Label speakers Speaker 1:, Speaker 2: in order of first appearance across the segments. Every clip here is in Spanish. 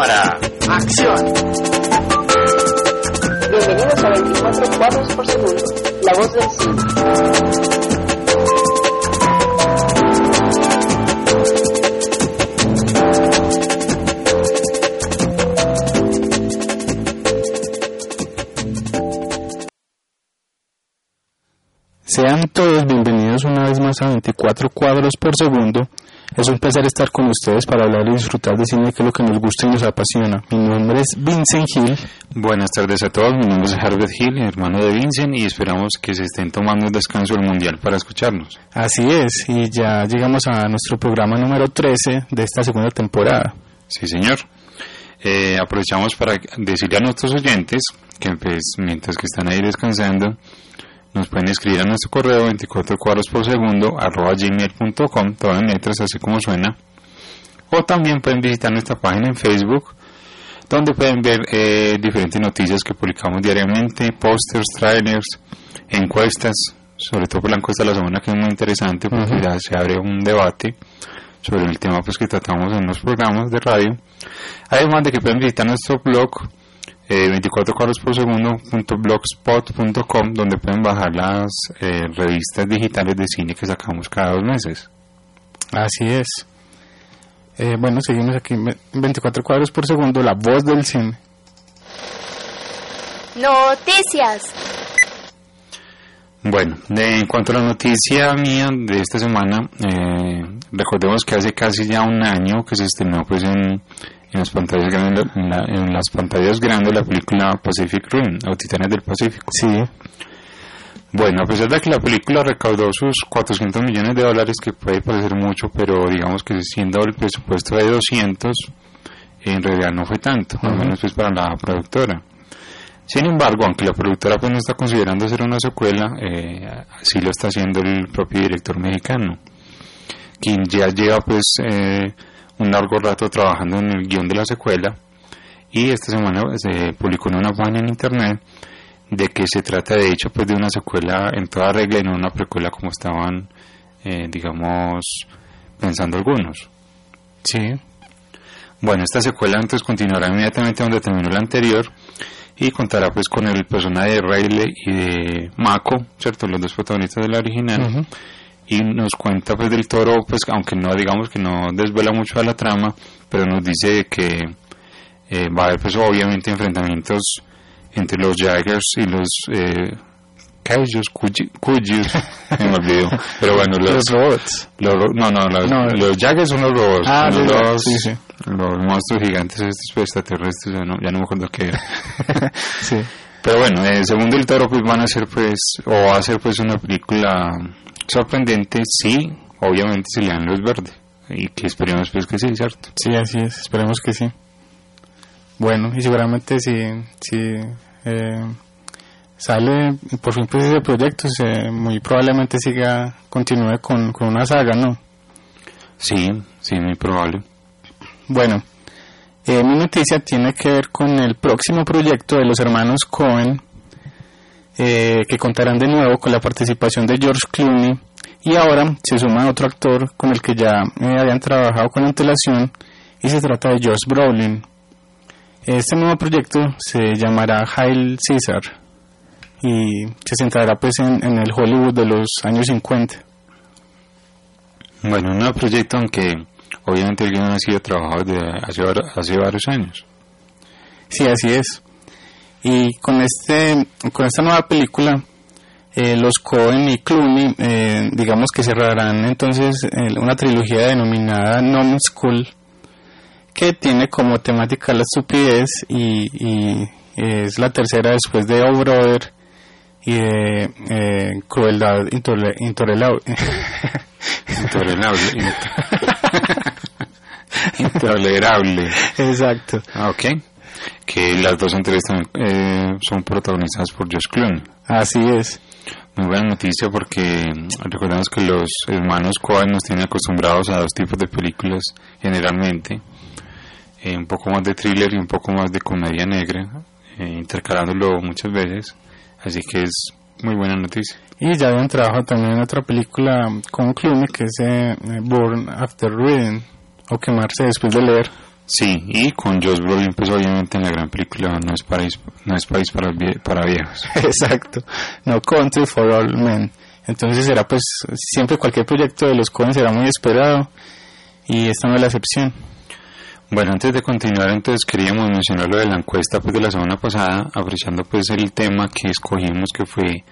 Speaker 1: Cámara.
Speaker 2: Acción.
Speaker 3: Bienvenidos a 24 cuadros por segundo. La voz del cine.
Speaker 4: Sean todos bienvenidos una vez más a 24 cuadros por segundo. Es un placer estar con ustedes para hablar y disfrutar de cine, que es lo que nos gusta y nos apasiona. Mi nombre es Vincent Hill.
Speaker 1: Buenas tardes a todos, mi nombre es Harvard Hill, hermano de Vincent, y esperamos que se estén tomando un descanso del mundial para escucharnos.
Speaker 4: Así es, y ya llegamos a nuestro programa número 13 de esta segunda temporada.
Speaker 1: Sí, señor. Eh, aprovechamos para decirle a nuestros oyentes que pues, mientras que están ahí descansando, nos pueden escribir a nuestro correo 24 cuadros por segundo arroba gmail.com, todo en letras así como suena. O también pueden visitar nuestra página en Facebook, donde pueden ver eh, diferentes noticias que publicamos diariamente, pósters, trailers, encuestas, sobre todo por la encuesta de la semana que es muy interesante porque
Speaker 4: Ujú.
Speaker 1: ya se abre un debate sobre el tema pues que tratamos en los programas de radio. Además de que pueden visitar nuestro blog eh, 24 cuadros por segundo punto blogspot.com donde pueden bajar las eh, revistas digitales de cine que sacamos cada dos meses.
Speaker 4: Así es. Eh, bueno, seguimos aquí en 24 cuadros por segundo, la voz del cine.
Speaker 5: Noticias.
Speaker 1: Bueno, de- en cuanto a la noticia mía de esta semana, eh, recordemos que hace casi ya un año que se estrenó pues en, en las pantallas grandes, en, la- en las pantallas grandes la película Pacific Rim, o Titanes del Pacífico.
Speaker 4: Sí,
Speaker 1: Bueno, a pesar de que la película recaudó sus 400 millones de dólares, que puede parecer mucho, pero digamos que siendo el presupuesto de 200, en realidad no fue tanto, al
Speaker 4: Ujú.
Speaker 1: menos pues para la productora. Sin embargo, aunque la productora pues no está considerando hacer una secuela, eh, así lo está haciendo el propio director mexicano, quien ya lleva pues eh, un largo rato trabajando en el guion de la secuela y esta semana se publicó en una página en internet de que se trata de hecho pues de una secuela en toda regla y no una precuela como estaban eh, digamos pensando algunos.
Speaker 4: sí.
Speaker 1: Bueno, esta secuela entonces continuará inmediatamente donde terminó la anterior y contará pues con el personaje de Riley y de Mako, ¿cierto? Los dos protagonistas de la original.
Speaker 4: Ujú.
Speaker 1: Y nos cuenta pues del toro, pues aunque no digamos que no desvela mucho de la trama, pero nos dice que eh, va a haber pues obviamente enfrentamientos entre los Jaggers y los eh, Kaijus, Kujus, me olvidó. Pero bueno, los,
Speaker 4: Los robots.
Speaker 1: los no, no, los,
Speaker 4: No.
Speaker 1: los Jaggers son los robots,
Speaker 4: Ah,
Speaker 1: los,
Speaker 4: sí, sí.
Speaker 1: los monstruos gigantes estos pues, extraterrestres, ya no, ya no me acuerdo qué era.
Speaker 4: Sí.
Speaker 1: Pero bueno, eh, según Del Toro pues van a ser pues, o va a ser pues una película sorprendente, sí, obviamente se le dan luz verde. Y que esperemos pues que sí, ¿cierto?
Speaker 4: Sí, así es, esperemos que sí. Bueno, y seguramente si, si eh, sale por fin pues ese proyecto, se, muy probablemente siga, continúe con, con una saga, ¿no?
Speaker 1: Sí, sí, muy probable.
Speaker 4: Bueno, eh, mi noticia tiene que ver con el próximo proyecto de los hermanos Cohen, eh, que contarán de nuevo con la participación de George Clooney, y ahora se suma otro actor con el que ya eh, habían trabajado con antelación, y se trata de George Brolin. Este nuevo proyecto se llamará Hail Caesar, y se centrará pues en, en el Hollywood de los años 50.
Speaker 1: Bueno, un nuevo proyecto aunque obviamente el guion ha sido trabajado desde hace, hace varios años.
Speaker 4: Sí, así es. Y con este, con esta nueva película, eh, los Cohen y Clooney, eh, digamos que cerrarán entonces eh, una trilogía denominada Non School, que tiene como temática la estupidez y, y es la tercera después de Oh Brother y de eh, Crueldad Intole- Intolerable.
Speaker 1: Intolerable. Intolerable.
Speaker 4: Exacto.
Speaker 1: Ah, ok. Que las dos también eh, son protagonizadas por Josh Clooney.
Speaker 4: Así es.
Speaker 1: Muy buena noticia porque recordemos que los hermanos Coen nos tienen acostumbrados a dos tipos de películas generalmente. Eh, un poco más de thriller y un poco más de comedia negra, eh, intercalándolo muchas veces. Así que es muy buena noticia.
Speaker 4: Y ya habían trabajado también en otra película con Clooney que es eh, Born After Reading o quemarse después de leer.
Speaker 1: Sí, y con Josh Brolin, pues obviamente en la gran película No es País, no es país para, para viejos.
Speaker 4: Exacto. No Country for All Men. Entonces será pues siempre cualquier proyecto de los Cohen será muy esperado y esta no es la excepción.
Speaker 1: Bueno, antes de continuar, entonces queríamos mencionar lo de la encuesta pues, de la semana pasada, apreciando pues el tema que escogimos que fue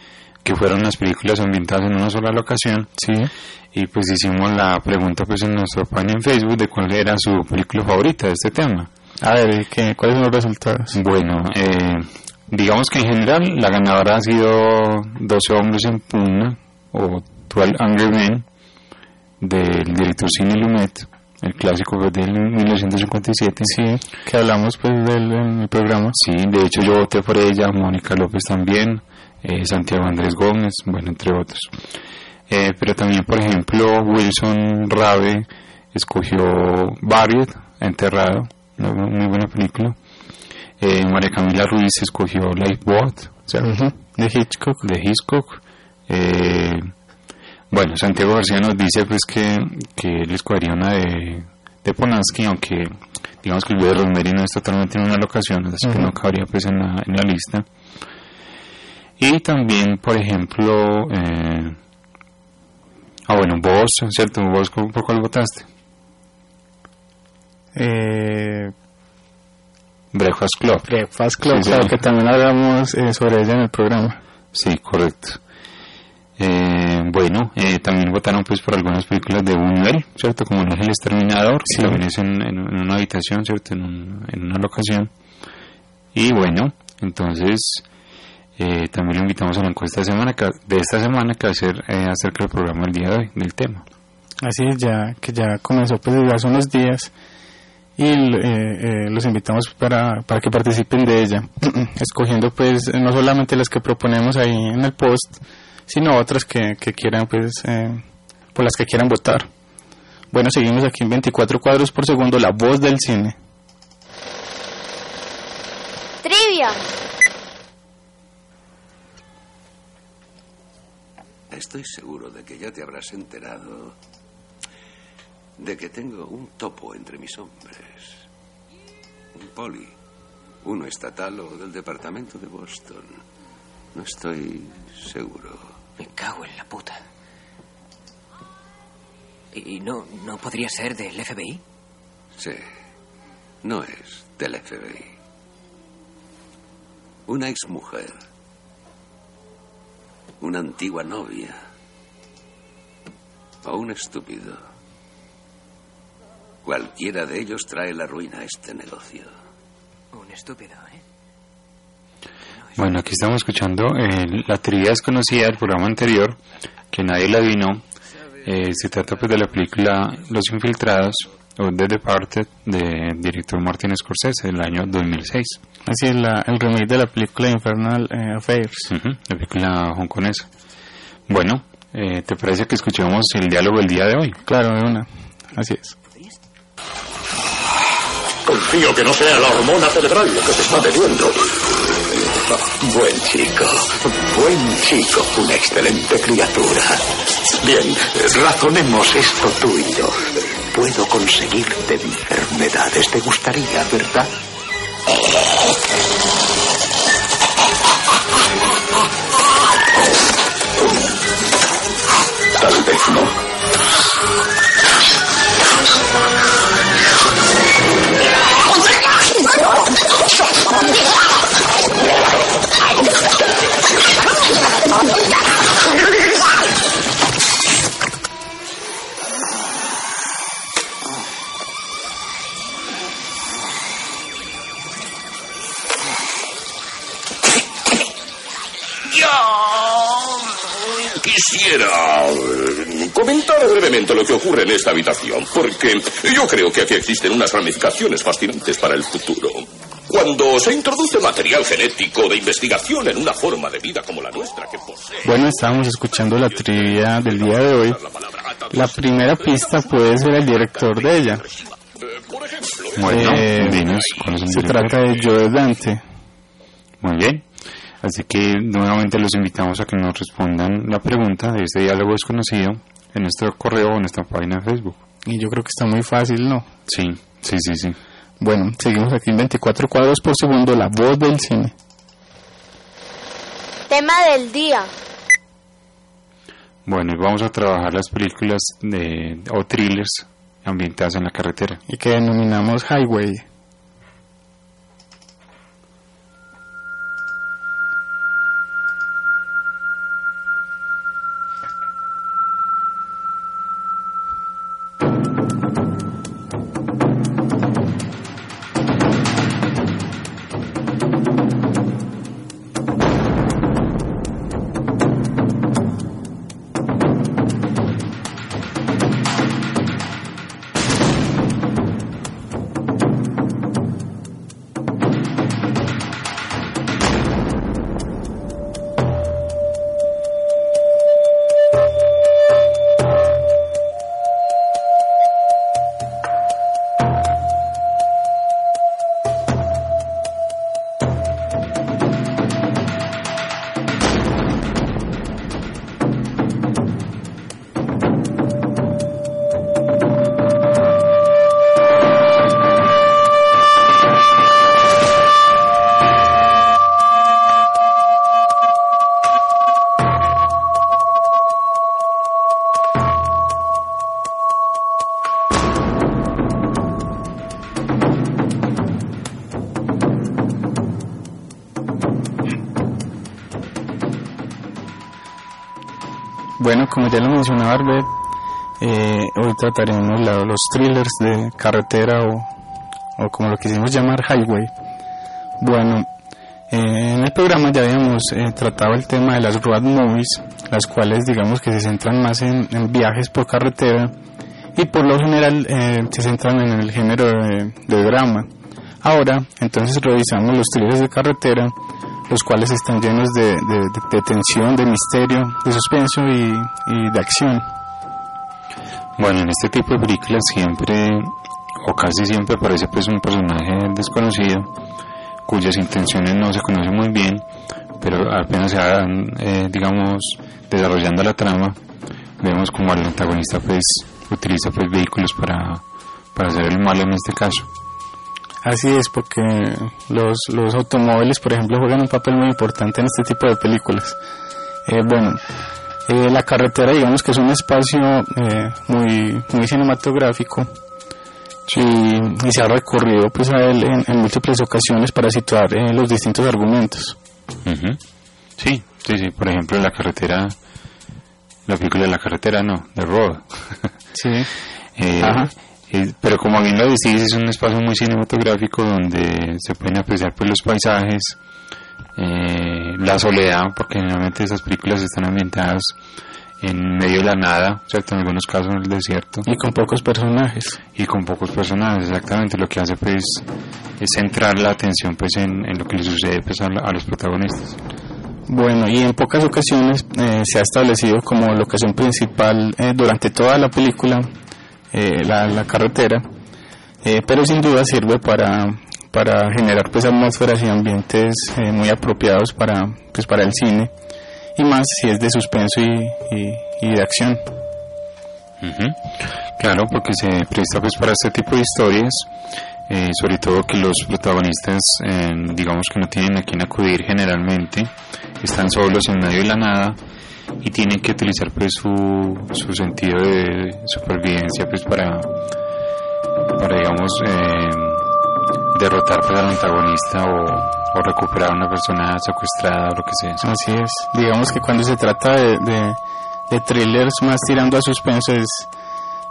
Speaker 1: que fueron las películas ambientadas en una sola locación
Speaker 4: Sí.
Speaker 1: y pues hicimos la pregunta pues en nuestra página en Facebook de cuál era su película favorita de este tema.
Speaker 4: A ver, ¿qué, ¿cuáles son los resultados?
Speaker 1: Bueno, eh, digamos que en general la ganadora ha sido 12 hombres en pugna o 12 Angry Men del director Cine Lumet, el clásico pues, del 1957.
Speaker 4: Sí, que hablamos pues del en el programa.
Speaker 1: Sí, de hecho yo voté por ella, Mónica López también, eh, Santiago Andrés Gómez, bueno, entre otros. Eh, pero también, por ejemplo, Wilson Rabe escogió Buried, Enterrado, una muy buena película. Eh, María Camila Ruiz escogió Lifeboat,
Speaker 4: De Hitchcock.
Speaker 1: de Hitchcock. Eh, bueno, Santiago García nos dice pues que, que él escogería una de, de Polanski, aunque digamos que el video de Rosemary no es totalmente en una locación, así que no cabría pues en la, en la lista. Y también, por ejemplo, eh, ah bueno, vos, ¿cierto? ¿Vos por cuál votaste?
Speaker 4: Eh,
Speaker 1: Breakfast Club.
Speaker 4: Breakfast Club,
Speaker 1: Sí,
Speaker 4: claro
Speaker 1: sí.
Speaker 4: que también hablamos eh, sobre ella en el programa.
Speaker 1: Sí, correcto. Eh, bueno, eh, también votaron pues por algunas películas de Buñuel, ¿cierto? Como El Ángel Exterminador, que también es en, en- en una habitación, ¿cierto? En, un- en una locación. Y bueno, entonces eh, también lo invitamos a la encuesta de, semana que- de esta semana que va a ser eh, acerca del programa del día de hoy, del tema.
Speaker 4: Así es, ya que ya comenzó pues desde hace unos días y eh, eh, los invitamos para, para que participen de ella, escogiendo pues no solamente las que proponemos ahí en el post, sino otras que, que quieran pues eh, por las que quieran votar. Bueno, seguimos aquí en 24 cuadros por segundo, la voz del cine.
Speaker 3: Trivia.
Speaker 2: Estoy seguro de que ya te habrás enterado de que tengo un topo entre mis hombres. Un poli. Uno estatal o del departamento de Boston. No estoy seguro.
Speaker 5: Me cago en la puta. ¿Y no, no podría ser del FBI?
Speaker 2: Sí. No es del FBI. Una exmujer. Una antigua novia. O un estúpido. Cualquiera de ellos trae la ruina a este negocio.
Speaker 5: Un estúpido, ¿eh?
Speaker 1: Bueno, aquí estamos escuchando eh, la trivia desconocida del programa anterior, que nadie la adivinó. Eh, se trata pues de la película Los Infiltrados, o The Departed, del director Martin Scorsese, del año 2006.
Speaker 4: Así es la, el remake de la película Infernal eh, Affairs.
Speaker 1: Ujú, la película hongkonesa. Bueno, eh, ¿te parece que escuchemos el diálogo del día de hoy?
Speaker 4: Claro, de una. Así es.
Speaker 6: Confío que no sea la hormona cerebral lo que se está bebiendo. Buen chico, buen chico, una excelente criatura. Bien, razonemos esto tú y yo. Puedo conseguirte enfermedades, te gustaría, ¿verdad? Tal vez no. Quisiera eh, comentar brevemente lo que ocurre en esta habitación, porque yo creo que aquí existen unas ramificaciones fascinantes para el futuro. Cuando se introduce material genético de investigación en una forma de vida como la nuestra que posee...
Speaker 4: Bueno, estábamos escuchando la trivia del día de hoy. La primera pista puede ser el director de ella.
Speaker 2: Eh,
Speaker 1: Bueno,
Speaker 4: Eh,
Speaker 1: dinos cuál es el
Speaker 4: Se
Speaker 1: director.
Speaker 4: trata de Joe Dante.
Speaker 1: Muy bien. Así que nuevamente los invitamos a que nos respondan la pregunta de este diálogo desconocido en nuestro correo o en nuestra página de Facebook.
Speaker 4: Y yo creo que está muy fácil, ¿no?
Speaker 1: Sí, sí, sí, sí.
Speaker 4: Bueno, seguimos aquí en 24 cuadros por segundo, la voz del cine.
Speaker 3: Tema del día.
Speaker 1: Bueno, y vamos a trabajar las películas de, o thrillers ambientadas en la carretera.
Speaker 4: Y que denominamos Highway. Como ya lo mencionaba Arbet, eh, hoy trataremos la- los thrillers de carretera o, o como lo quisimos llamar highway. Bueno, eh, en el programa ya habíamos eh, tratado el tema de las road movies, las cuales digamos que se centran más en, en viajes por carretera y por lo general eh, se centran en el género de, de drama. Ahora, entonces revisamos los thrillers de carretera, los cuales están llenos de, de- tensión, de misterio, de suspenso y, y de acción.
Speaker 1: Bueno, en este tipo de películas siempre, o casi siempre, aparece pues un personaje desconocido, cuyas intenciones no se conocen muy bien, pero apenas se van, eh, digamos, desarrollando la trama, vemos como el antagonista pues utiliza pues vehículos para, para hacer el mal en este caso.
Speaker 4: Así es, porque los, los automóviles, por ejemplo, juegan un papel muy importante en este tipo de películas. Eh, bueno, eh, la carretera, digamos que es un espacio eh, muy, muy cinematográfico y, y se ha recurrido pues, a él en, en múltiples ocasiones para situar eh, los distintos argumentos.
Speaker 1: Ujú. Sí, sí, sí, por ejemplo la carretera, la película de la carretera no, de Road.
Speaker 4: Sí, Ajá.
Speaker 1: Eh, pero como bien lo decís, es un espacio muy cinematográfico donde se pueden apreciar pues, los paisajes, eh, la soledad, porque generalmente esas películas están ambientadas en medio de la nada, ¿cierto? En algunos casos en el desierto,
Speaker 4: y con pocos personajes.
Speaker 1: y con pocos personajes, exactamente. Lo que hace pues es centrar la atención pues en, en lo que le sucede pues, a, a los protagonistas.
Speaker 4: Bueno, y en pocas ocasiones eh, se ha establecido como locación principal eh, durante toda la película eh, la, la carretera, eh, pero sin duda sirve para, para generar pues atmósferas y ambientes eh, muy apropiados para, pues, para el cine, y más si es de suspenso y, y- de acción.
Speaker 1: Ujú. Claro, porque se presta pues para este tipo de historias, eh, sobre todo que los protagonistas, eh, digamos que no tienen a quien acudir generalmente, están solos en medio de la nada y tienen que utilizar pues su, su sentido de supervivencia pues para, para digamos, eh, derrotar pues al antagonista o, recuperar a una persona secuestrada o lo que sea.
Speaker 4: Así es. Digamos que cuando se trata de, de, thrillers más tirando a suspenso es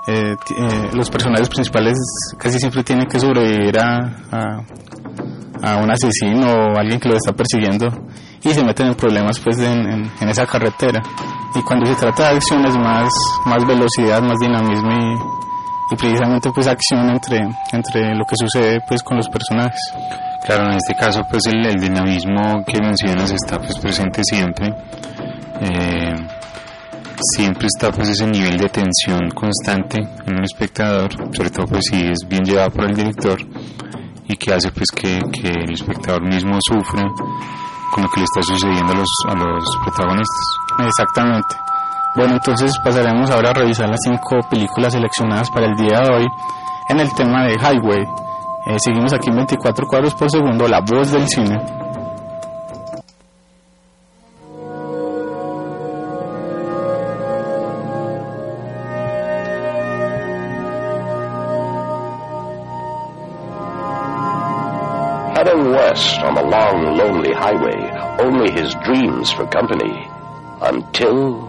Speaker 4: eh, eh, los personajes principales casi siempre tienen que sobrevivir a, a, a un asesino o alguien que lo está persiguiendo y se meten en problemas pues en, en- en esa carretera y cuando se trata de acción es más, más velocidad, más dinamismo y, y precisamente pues acción entre, entre lo que sucede pues con los personajes.
Speaker 1: Claro, en este caso, pues el, el dinamismo que mencionas está pues presente siempre. Eh, siempre está pues ese nivel de tensión constante en un espectador, sobre todo pues si es bien llevado por el director y que hace pues que, que el espectador mismo sufra con lo que le está sucediendo a los, a los protagonistas.
Speaker 4: Exactamente. Bueno, entonces pasaremos ahora a revisar las cinco películas seleccionadas para el día de hoy en el tema de Highway. Eh, seguimos aquí en 24 cuadros por segundo, la voz del cine.
Speaker 7: Lonely highway, only his dreams for company. Until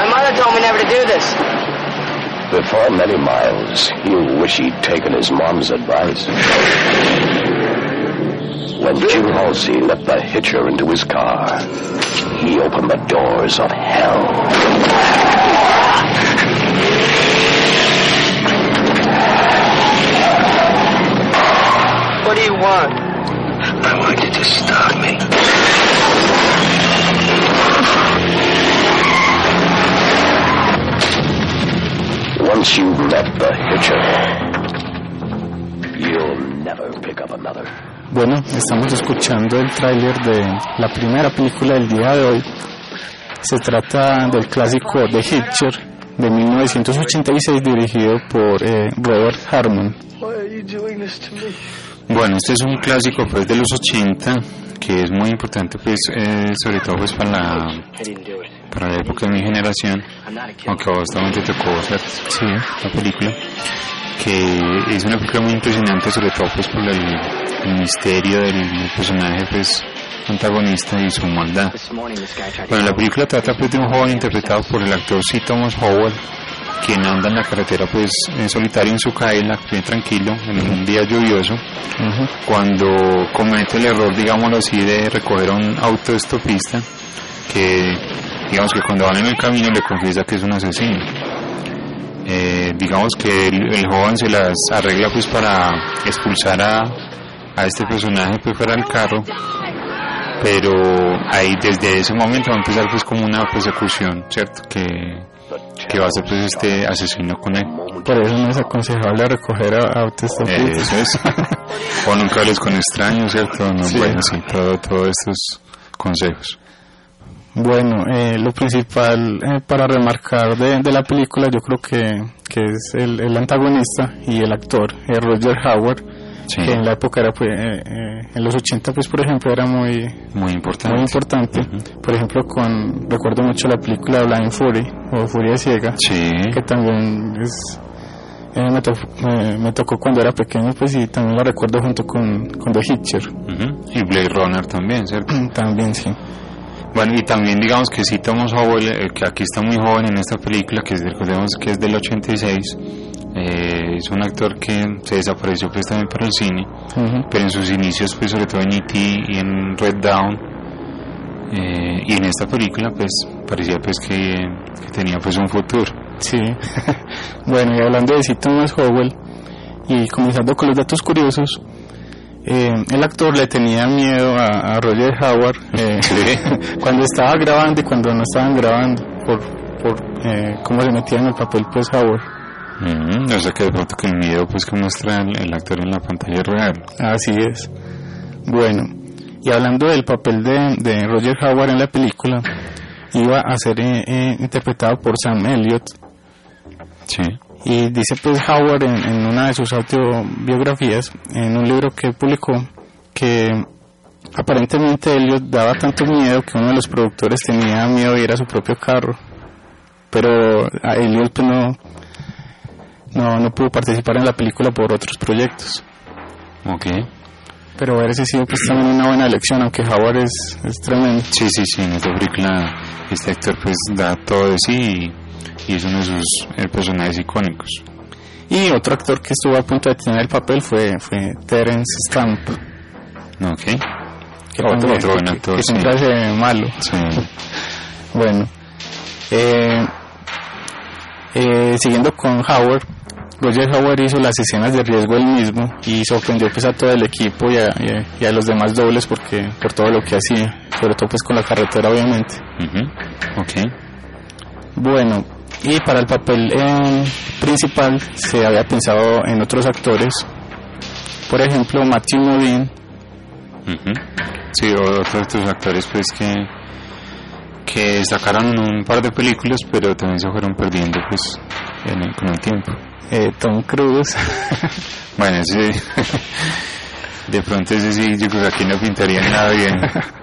Speaker 3: My mother told me never to do this.
Speaker 7: before many miles, he'll wish he'd taken his mom's advice. When Jim Halsey let the hitcher into his car, he opened the doors of hell. Once you've met the hitcher, you'll never pick up another.
Speaker 4: Bueno, estamos escuchando el tráiler de la primera película del día de hoy. Se trata del clásico The Hitcher de 1986 dirigido por eh, Robert Harmon.
Speaker 1: Bueno, este es un clásico pues de los 80 que es muy importante pues eh, sobre todo pues para la, para la época de mi generación, aunque vos tocó sí, la película, que es una película muy impresionante sobre todo pues por el, el misterio del personaje pues antagonista y su maldad. Bueno, la película trata pues de un joven interpretado por el actor C. Thomas Howell, quien anda en la carretera pues en solitario en su Cadillac, bien tranquilo, en un día lluvioso, cuando comete el error, digámoslo así, de recoger a un autoestopista que, digamos que cuando van en el camino le confiesa que es un asesino. Eh, digamos que el, el joven se las arregla pues para expulsar a, a este personaje pues fuera del carro pero ahí desde ese momento va a empezar pues como una persecución, ¿cierto? Que, que va a ser pues este asesino con él.
Speaker 4: Por eso no es aconsejable recoger a autoestopistas.
Speaker 1: Eso es. o nunca hables con extraños, ¿cierto? No,
Speaker 4: Sí.
Speaker 1: Bueno, sí, todo, todos estos consejos.
Speaker 4: Bueno, eh, lo principal eh, para remarcar de, de la película yo creo que, que es el, el antagonista y el actor, eh, Roger Howard,
Speaker 1: Sí,
Speaker 4: que en la época era pues, eh, eh, en los 80 pues por ejemplo era muy
Speaker 1: muy importante.
Speaker 4: muy importante.
Speaker 1: Ujú.
Speaker 4: Por ejemplo con recuerdo mucho la película Blind Fury o Furia ciega,
Speaker 1: Sí,
Speaker 4: que también es eh, me, to- me- me tocó cuando era pequeño pues y también la recuerdo junto con, con The Hitcher
Speaker 1: ujú. y Blade Runner también, ¿cierto?
Speaker 4: también sí
Speaker 1: Bueno, y también digamos que sí Thomas Howell, eh, que aquí está muy joven en esta película, que recordemos que es del 86, eh, es un actor que se desapareció pues también para el cine, pero en sus inicios pues sobre todo en E.T. y en Red Dawn, eh, y en esta película pues parecía pues que, que tenía pues un futuro.
Speaker 4: Sí. bueno, y hablando de C. Thomas Howell, y comenzando con los datos curiosos, eh, el actor le tenía miedo a, a Roger Howard eh, cuando estaba grabando y cuando no estaban grabando, por, por eh, cómo se metía en el papel pues Howard.
Speaker 1: Mm, o sea que de pronto que el miedo pues que muestra el, el actor en la pantalla real.
Speaker 4: Así es. Bueno, y hablando del papel de, de Roger Howard en la película, iba a ser eh, eh, interpretado por Sam Elliott,
Speaker 1: Sí.
Speaker 4: Y dice pues Howard en, en una de sus autobiografías, en un libro que publicó, que aparentemente Elliot daba tanto miedo que uno de los productores tenía miedo de ir a su propio carro. Pero a Elliot pues no, no, no pudo participar en la película por otros proyectos.
Speaker 1: Ok.
Speaker 4: Pero haber sido pues también una buena elección, aunque Howard es, es tremendo.
Speaker 1: Sí, sí, sí, en esta película este actor pues da todo de sí y, y es uno de sus eh, personajes icónicos.
Speaker 4: Y otro actor que estuvo a punto de tener el papel fue, fue Terence Stamp.
Speaker 1: Ok.
Speaker 4: Que
Speaker 1: Otro- otro buen
Speaker 4: que-
Speaker 1: actor,
Speaker 4: que
Speaker 1: sí.
Speaker 4: siempre hace malo.
Speaker 1: Sí.
Speaker 4: Bueno, eh, eh, siguiendo con Howard, Roger Howard hizo las escenas de riesgo él mismo y sorprendió pues a todo el equipo y a, y a- y a los demás dobles porque por todo lo que hacía, sobre todo pues con la carretera obviamente.
Speaker 1: Ujú. Ok.
Speaker 4: Bueno, y para el papel eh, principal se había pensado en otros actores, por ejemplo Matthew Modine,
Speaker 1: Ujú. Sí, o- otros actores pues que, que sacaron un par de películas, pero también se fueron perdiendo pues en el- con el tiempo.
Speaker 4: Eh, Tom Cruise.
Speaker 1: Bueno, ese, de pronto ese sí, yo creo que aquí no pintaría nada bien.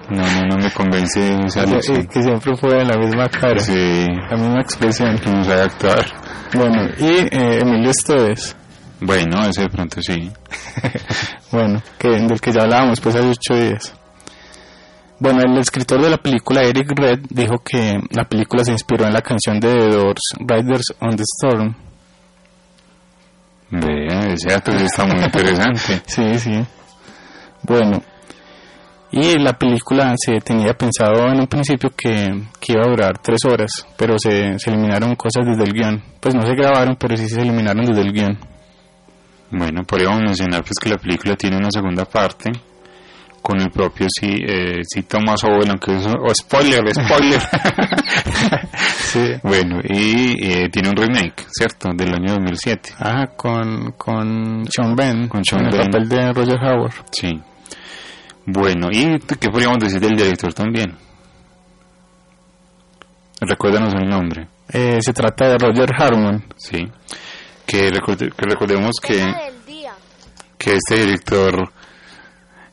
Speaker 1: No, no, no me convence esa
Speaker 4: que siempre fue la misma cara,
Speaker 1: Sí,
Speaker 4: la misma expresión.
Speaker 1: que no sabe actuar.
Speaker 4: Bueno, y eh, Emilio Esteves.
Speaker 1: Bueno, ese de pronto sí.
Speaker 4: Bueno, que, del que ya hablábamos pues hace ocho días. Bueno, el escritor de la película, Eric Red, dijo que la película se inspiró en la canción de The Doors, Riders on the Storm.
Speaker 1: Vea, ese dato está muy interesante.
Speaker 4: Sí, sí. Bueno, y la película se tenía pensado en un principio que, que iba a durar tres horas, pero se, se eliminaron cosas desde el guion. Pues no se grabaron, pero sí se eliminaron desde el guion.
Speaker 1: Bueno, podríamos mencionar pues que la película tiene una segunda parte con el propio sí, eh, sí Thomas Owen, aunque eso, o spoiler, spoiler.
Speaker 4: Sí.
Speaker 1: bueno, y eh, tiene un remake, ¿cierto? Del año 2007.
Speaker 4: Ah, con, con Sean Ben,
Speaker 1: Con Sean
Speaker 4: en el papel de Roger Howard.
Speaker 1: Sí. Bueno, ¿y qué podríamos decir del director también? Recuérdanos el nombre,
Speaker 4: Eh, se trata de Roger Harmon.
Speaker 1: ¿sí? Que, que recordemos que, que este director,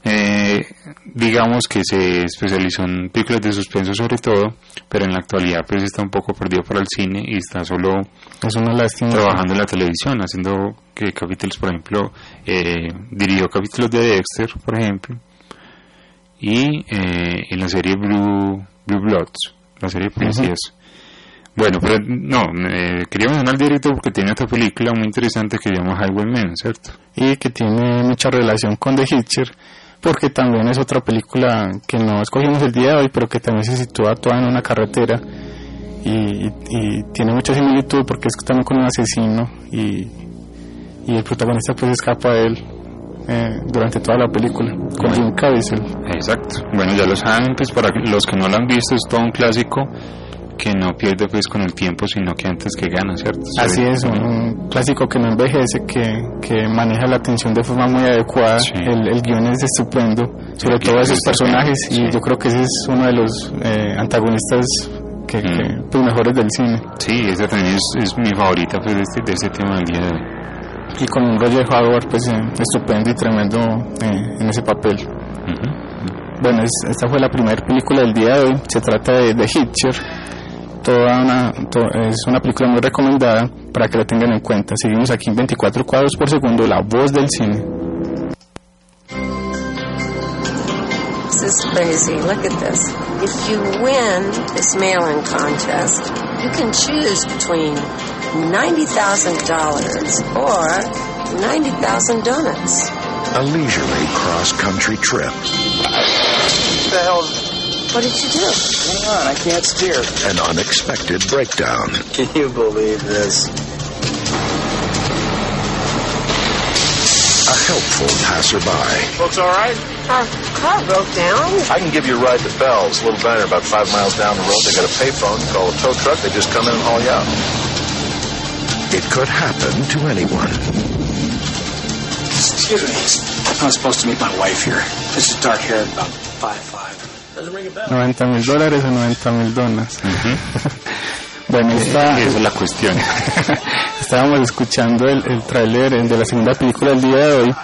Speaker 1: eh, digamos que se especializó en películas de suspenso sobre todo, pero en la actualidad pues está un poco perdido para el cine y está solo
Speaker 4: Es una lástima.
Speaker 1: trabajando en la televisión, haciendo que capítulos, por ejemplo, eh, dirigió capítulos de Dexter, por ejemplo, y eh, en la serie Blue, Blue Bloods, la serie de policías. Bueno, pero no, eh, quería mencionar al director porque tiene otra película muy interesante que se llama Highwaymen, ¿cierto?
Speaker 4: y que tiene mucha relación con The Hitcher, porque también es otra película que no escogimos el día de hoy, pero que también se sitúa toda en una carretera y, y- y tiene mucha similitud porque es también con un asesino y, y el protagonista pues escapa de él eh, durante toda la película con Jim Caviezel.
Speaker 1: Exacto. Bueno, ya lo saben, pues para los que no lo han visto es todo un clásico que no pierde pues con el tiempo, sino que antes que gana, ¿cierto?
Speaker 4: Así es, un, clásico que no envejece, que, que maneja la atención de forma muy adecuada.
Speaker 1: Sí.
Speaker 4: El, el guion es estupendo, sobre todo esos
Speaker 1: es
Speaker 4: personajes, y yo creo que ese es uno de los eh, antagonistas que,
Speaker 1: Mm.
Speaker 4: que, pues, mejores del cine.
Speaker 1: Sí, esa también es, es mi favorita pues, de, este, de este tema del día de hoy.
Speaker 4: Y con un Roger Howard, pues eh, estupendo y tremendo eh, en ese papel. Bueno, es- esta fue la primera película del día de hoy. Se trata de The Hitcher. Toda una, to- es una película muy recomendada para que la tengan en cuenta. Seguimos aquí en 24 cuadros por segundo, la voz del cine.
Speaker 8: This is crazy. Look at this. If you win this mail-in contest, you can choose between $90,000 or 90,000 donuts.
Speaker 9: A leisurely cross-country trip.
Speaker 10: the hell?
Speaker 8: What did you do?
Speaker 10: Hang on, I can't steer.
Speaker 9: An unexpected breakdown.
Speaker 10: Can you believe this?
Speaker 9: A helpful passerby.
Speaker 10: Folks, all right?
Speaker 8: Our car broke down.
Speaker 10: I can give you a ride to Bell's, a little diner about five miles down the road. They got a payphone. Call a tow truck. They just come in and haul you out.
Speaker 9: It could happen to anyone.
Speaker 11: Excuse me. I was supposed to meet my wife here. This is dark hair, about five five. Doesn't ring a bell.
Speaker 4: 90 mil dólares o 90 mil donas. bueno, esta,
Speaker 1: Esa es la cuestión.
Speaker 4: estábamos escuchando el, el tráiler de la segunda película del día de hoy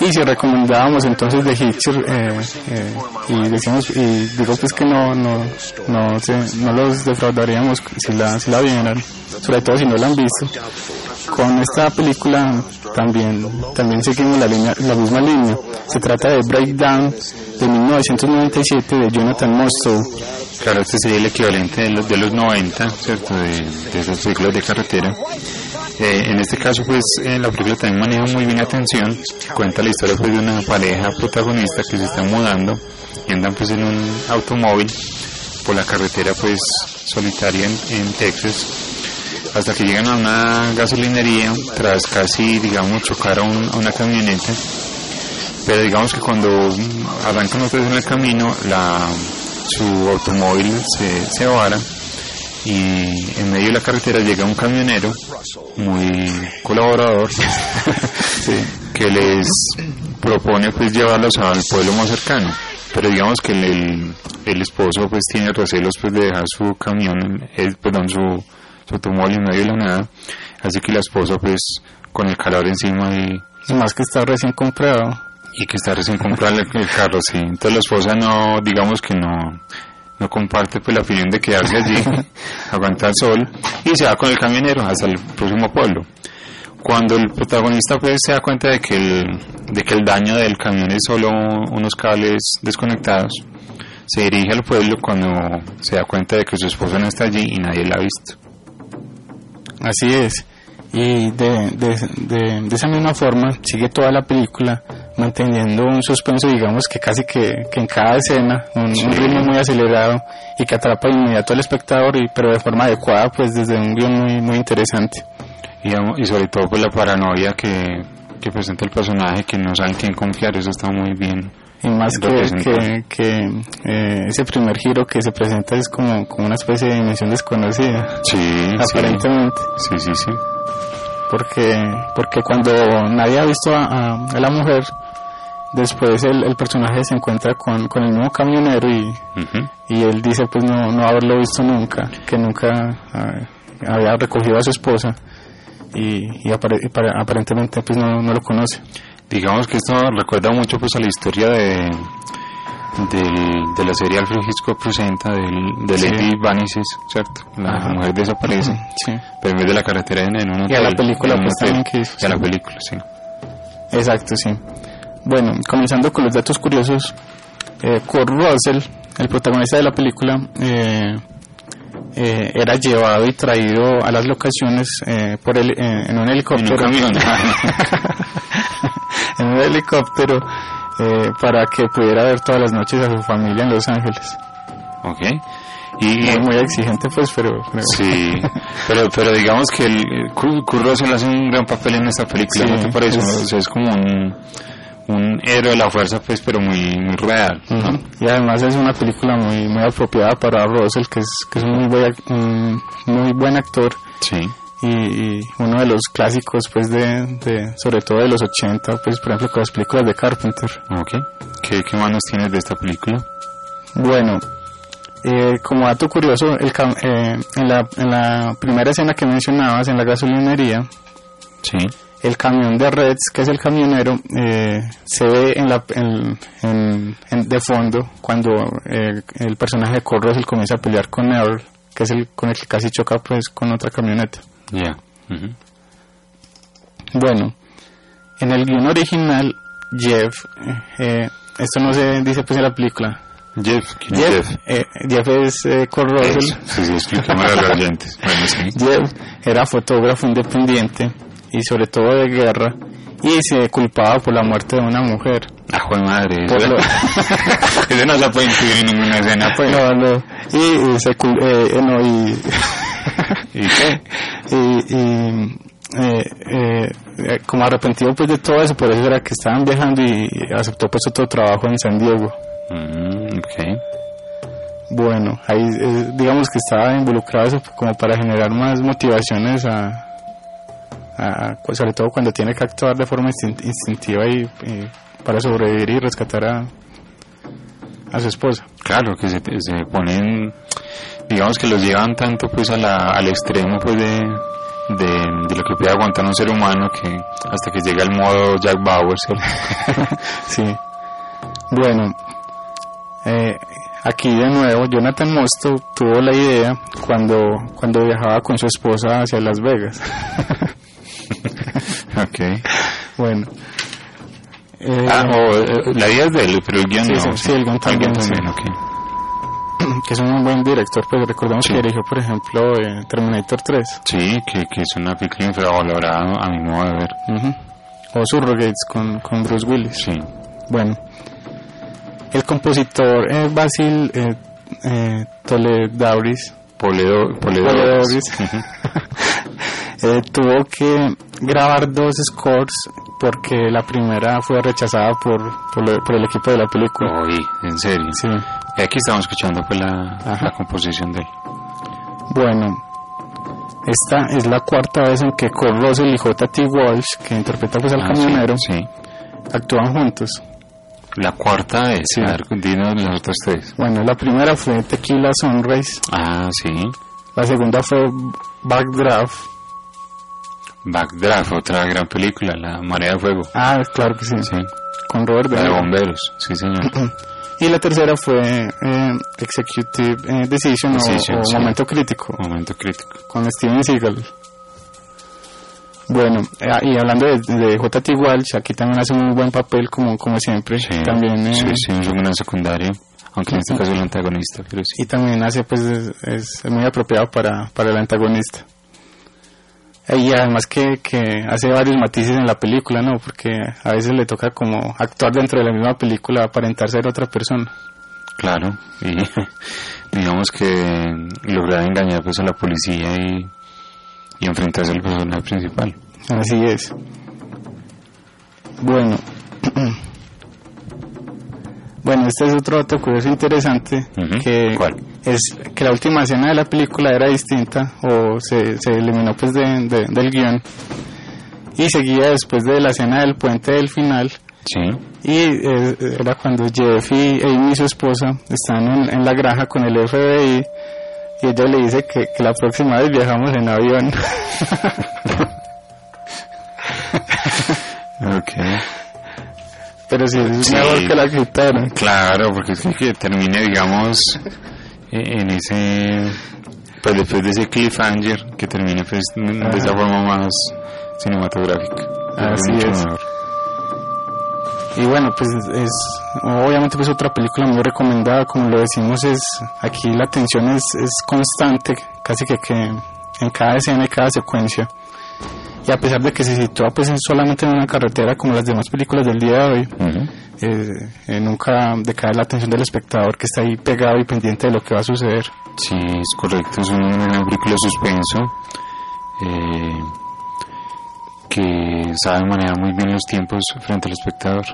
Speaker 4: y si recomendábamos entonces The Hitcher eh, eh, y decimos y digo pues que no no no, sé, no los defraudaríamos si la, si la vieran sobre todo si no la han visto con esta película también también seguimos la línea la misma línea se trata de Breakdown de 1997 de Jonathan Mostow
Speaker 1: Claro, este sería el equivalente de los, de los 90, ¿cierto? De, de esas películas de carretera. Eh, en este caso, pues, eh, la película también maneja muy bien la atención. Cuenta la historia, pues, de una pareja protagonista que se está mudando y andan, pues, en un automóvil por la carretera, pues, solitaria en, en Texas hasta que llegan a una gasolinería tras casi, digamos, chocar a, un- a una camioneta. Pero digamos que cuando arrancan ustedes en el camino, la, su automóvil se, se vara y en medio de la carretera llega un camionero muy colaborador sí, que les propone pues llevarlos al pueblo más cercano pero digamos que el, el, el esposo pues tiene recelos pues de dejar su camión, eh, perdón, su, su automóvil en medio de la nada, así que la esposa pues con el calor encima y...
Speaker 4: Y más que está recién comprado.
Speaker 1: Y que está recién comprado el, el carro, sí. Entonces la esposa no, digamos que no, no comparte pues la opinión de quedarse allí, aguantar el sol y se va con el camionero hasta el próximo pueblo. Cuando el protagonista pues se da cuenta de que el, de que el daño del camión es solo unos cables desconectados, se dirige al pueblo cuando se da cuenta de que su esposa no está allí y nadie la ha visto.
Speaker 4: Así es. Y de, de, de, de esa misma forma sigue toda la película manteniendo un suspenso, digamos que casi que, que en cada escena, un,
Speaker 1: Sí.
Speaker 4: un ritmo muy acelerado y que atrapa de inmediato al espectador, y, pero de forma adecuada, pues desde un guion muy, muy interesante.
Speaker 1: Y, y sobre todo pues la paranoia que, que presenta el personaje, que no saben quién confiar, eso está muy bien.
Speaker 4: Y más que, que, que eh, ese primer giro que se presenta es como, como una especie de dimensión desconocida,
Speaker 1: Sí,
Speaker 4: aparentemente.
Speaker 1: Sí, sí, sí.
Speaker 4: Porque, porque cuando nadie ha visto a, a- a la mujer, después el, el personaje se encuentra con, con el mismo camionero y, y él dice pues no, no haberlo visto nunca, que nunca ah, había recogido a su esposa y, y apare- y para- aparentemente pues no, no lo conoce.
Speaker 1: Digamos que esto recuerda mucho pues a la historia de del- de la serie Alfred Hitchcock presenta del, de
Speaker 4: Sí.
Speaker 1: Lady Vanishes, ¿cierto? La
Speaker 4: Ajá.
Speaker 1: mujer desaparece,
Speaker 4: sí.
Speaker 1: pero en vez de la carretera en, en un
Speaker 4: Y a la
Speaker 1: hotel,
Speaker 4: película,
Speaker 1: en
Speaker 4: pues,
Speaker 1: hotel.
Speaker 4: también que hizo,
Speaker 1: Y a la
Speaker 4: sí.
Speaker 1: película, sí.
Speaker 4: Exacto, sí. Bueno, comenzando con los datos curiosos, eh, Kurt Russell, el protagonista de la película, eh, eh, era llevado y traído a las locaciones eh, por el, eh, en un helicóptero.
Speaker 1: camión.
Speaker 4: en un helicóptero eh, para que pudiera ver todas las noches a su familia en Los Ángeles.
Speaker 1: Ok. Y,
Speaker 4: Muy, muy exigente, pues, pero. pero-
Speaker 1: Sí, pero, pero digamos que el Kurt Kurt Russell hace un gran papel en esta película,
Speaker 4: Sí,
Speaker 1: ¿no te parece?
Speaker 4: es-
Speaker 1: O sea, es como un, un héroe de la fuerza, pues, pero muy, muy real.
Speaker 4: Y además es una película muy muy apropiada para Russell, que es, que es un muy buen, un muy buen actor
Speaker 1: Sí.
Speaker 4: y, y uno de los clásicos, pues, de, de sobre todo de los 80, pues, por ejemplo, con las películas de Carpenter.
Speaker 1: Ok. ¿Qué, qué manos tienes de esta película?
Speaker 4: Bueno, eh, como dato curioso, el eh, en, la, en la primera escena que mencionabas, en la gasolinería,
Speaker 1: Sí.
Speaker 4: El camión de Reds, que es el camionero, eh, se ve en la, en, en- en- de fondo cuando eh, el personaje de Russell comienza a pelear con Earl, que es el con el que casi choca pues con otra camioneta.
Speaker 1: Ya.
Speaker 4: Bueno, en el guion original, Jeff, eh, esto no se dice pues en la película.
Speaker 1: Jeff, ¿quién es
Speaker 4: Jeff,
Speaker 1: Jeff?
Speaker 4: eh, Jeff es eh, Russell.
Speaker 1: Sí, sí, a los oyentes. Bueno, sí.
Speaker 4: Jeff era fotógrafo independiente y sobre todo de guerra y se culpaba por la muerte de una mujer.
Speaker 1: Ah, joder madre. Eso,
Speaker 4: lo-
Speaker 1: eso no se puede incluir en ninguna escena, pues.
Speaker 4: No, no. Y, y se cul- eh, eh, no, y,
Speaker 1: ¿Y qué?
Speaker 4: y, y, eh, eh, como arrepentido pues de todo eso, por eso era que estaban viajando y aceptó pues otro trabajo en San Diego.
Speaker 1: Mm, ok.
Speaker 4: Bueno, ahí digamos que estaba involucrado eso como para generar más motivaciones a, a- sobre todo cuando tiene que actuar de forma instin- instintiva y, y para sobrevivir y rescatar a, a su esposa.
Speaker 1: Claro, que se, se ponen, digamos que los llevan tanto pues a la, al extremo pues de, de, de lo que puede aguantar un ser humano que hasta que llega el modo Jack Bauer,
Speaker 4: sí. Bueno, eh, aquí de nuevo Jonathan Mosto tuvo la idea cuando, cuando viajaba con su esposa hacia Las Vegas.
Speaker 1: ok.
Speaker 4: bueno. Eh,
Speaker 1: Ah, o, eh, la idea es de él, pero el guion
Speaker 4: Sí,
Speaker 1: no.
Speaker 4: sí, sí, el guion también, sí.
Speaker 1: ok.
Speaker 4: que es un buen director, pues recordamos
Speaker 1: Sí.
Speaker 4: que dirigió, por ejemplo, eh, Terminator 3
Speaker 1: Sí, que, que es una película infravalorada a mi modo de ver.
Speaker 4: ujú, o Surrogates con, con Bruce Willis.
Speaker 1: Sí.
Speaker 4: Bueno, el compositor eh, Basil eh, Toledauris
Speaker 1: Poledo,
Speaker 4: Poledouris,
Speaker 1: Ujú.
Speaker 4: eh, tuvo que grabar dos scores porque la primera fue rechazada por, por, lo- por el equipo de la película.
Speaker 1: Oye, en serio.
Speaker 4: Sí.
Speaker 1: Y aquí estamos escuchando pues la, la composición de él.
Speaker 4: Bueno, esta es la cuarta vez en que Kurt Russell y J.T. Walsh, que interpreta pues al
Speaker 1: Ah,
Speaker 4: camionero,
Speaker 1: Sí.
Speaker 4: actúan juntos.
Speaker 1: La cuarta es,
Speaker 4: Sí.
Speaker 1: a ver, dinos las otras tres.
Speaker 4: Bueno, la primera fue Tequila Sunrise,
Speaker 1: Ah, sí.
Speaker 4: la segunda fue Backdraft.
Speaker 1: Backdraft, otra gran película, La Marea de Fuego.
Speaker 4: Ah, claro que sí,
Speaker 1: Sí.
Speaker 4: con Robert
Speaker 1: de bomberos, sí señor.
Speaker 4: Y la tercera fue eh, Executive eh, Decision, o-
Speaker 1: Decision,
Speaker 4: o,
Speaker 1: sí.
Speaker 4: Momento Crítico,
Speaker 1: Momento crítico.
Speaker 4: con Steven Seagal. Bueno, eh, y hablando de, de J.T. Walsh, aquí también hace un muy buen papel, como, como siempre.
Speaker 1: Sí,
Speaker 4: También, eh,
Speaker 1: sí, sí, es un gran secundario, aunque en este caso es el antagonista, pero sí.
Speaker 4: Y también hace, pues, es, es muy apropiado para, para el antagonista. Y además que, que hace varios matices en la película, ¿no? Porque a veces le toca como actuar dentro de la misma película, aparentar ser otra persona.
Speaker 1: Claro, y digamos que lograr engañar pues a la policía y, y enfrentarse al personaje principal.
Speaker 4: Así es. Bueno. Bueno, este es otro dato curioso interesante,
Speaker 1: Ujú.
Speaker 4: que
Speaker 1: ¿Cuál?
Speaker 4: Es que la última escena de la película era distinta o se, se eliminó pues de, de- del guion y seguía después de la escena del puente del final
Speaker 1: Sí,
Speaker 4: y eh, era cuando Jeff y Amy, su esposa, están en, en la granja con el FBI y ella le dice que, que la próxima vez viajamos en avión.
Speaker 1: ok.
Speaker 4: Pero sí, es
Speaker 1: Sí.
Speaker 4: mejor que la quitaron.
Speaker 1: Claro, porque es que, termine, digamos, en ese, pues después de ese cliffhanger, que termine pues de esa forma más cinematográfica.
Speaker 4: Así es.
Speaker 1: mejor.
Speaker 4: Y bueno, pues es obviamente pues otra película muy recomendada, como lo decimos, es aquí la tensión es, es constante, casi que, que en cada escena y cada secuencia. Y a pesar de que se sitúa pues en- solamente en una carretera como las demás películas del día de hoy. Eh, eh, nunca decae la atención del espectador que está ahí pegado y pendiente de lo que va a suceder.
Speaker 1: Sí, es correcto, es película de suspenso eh, que sabe manejar muy bien los tiempos frente al espectador.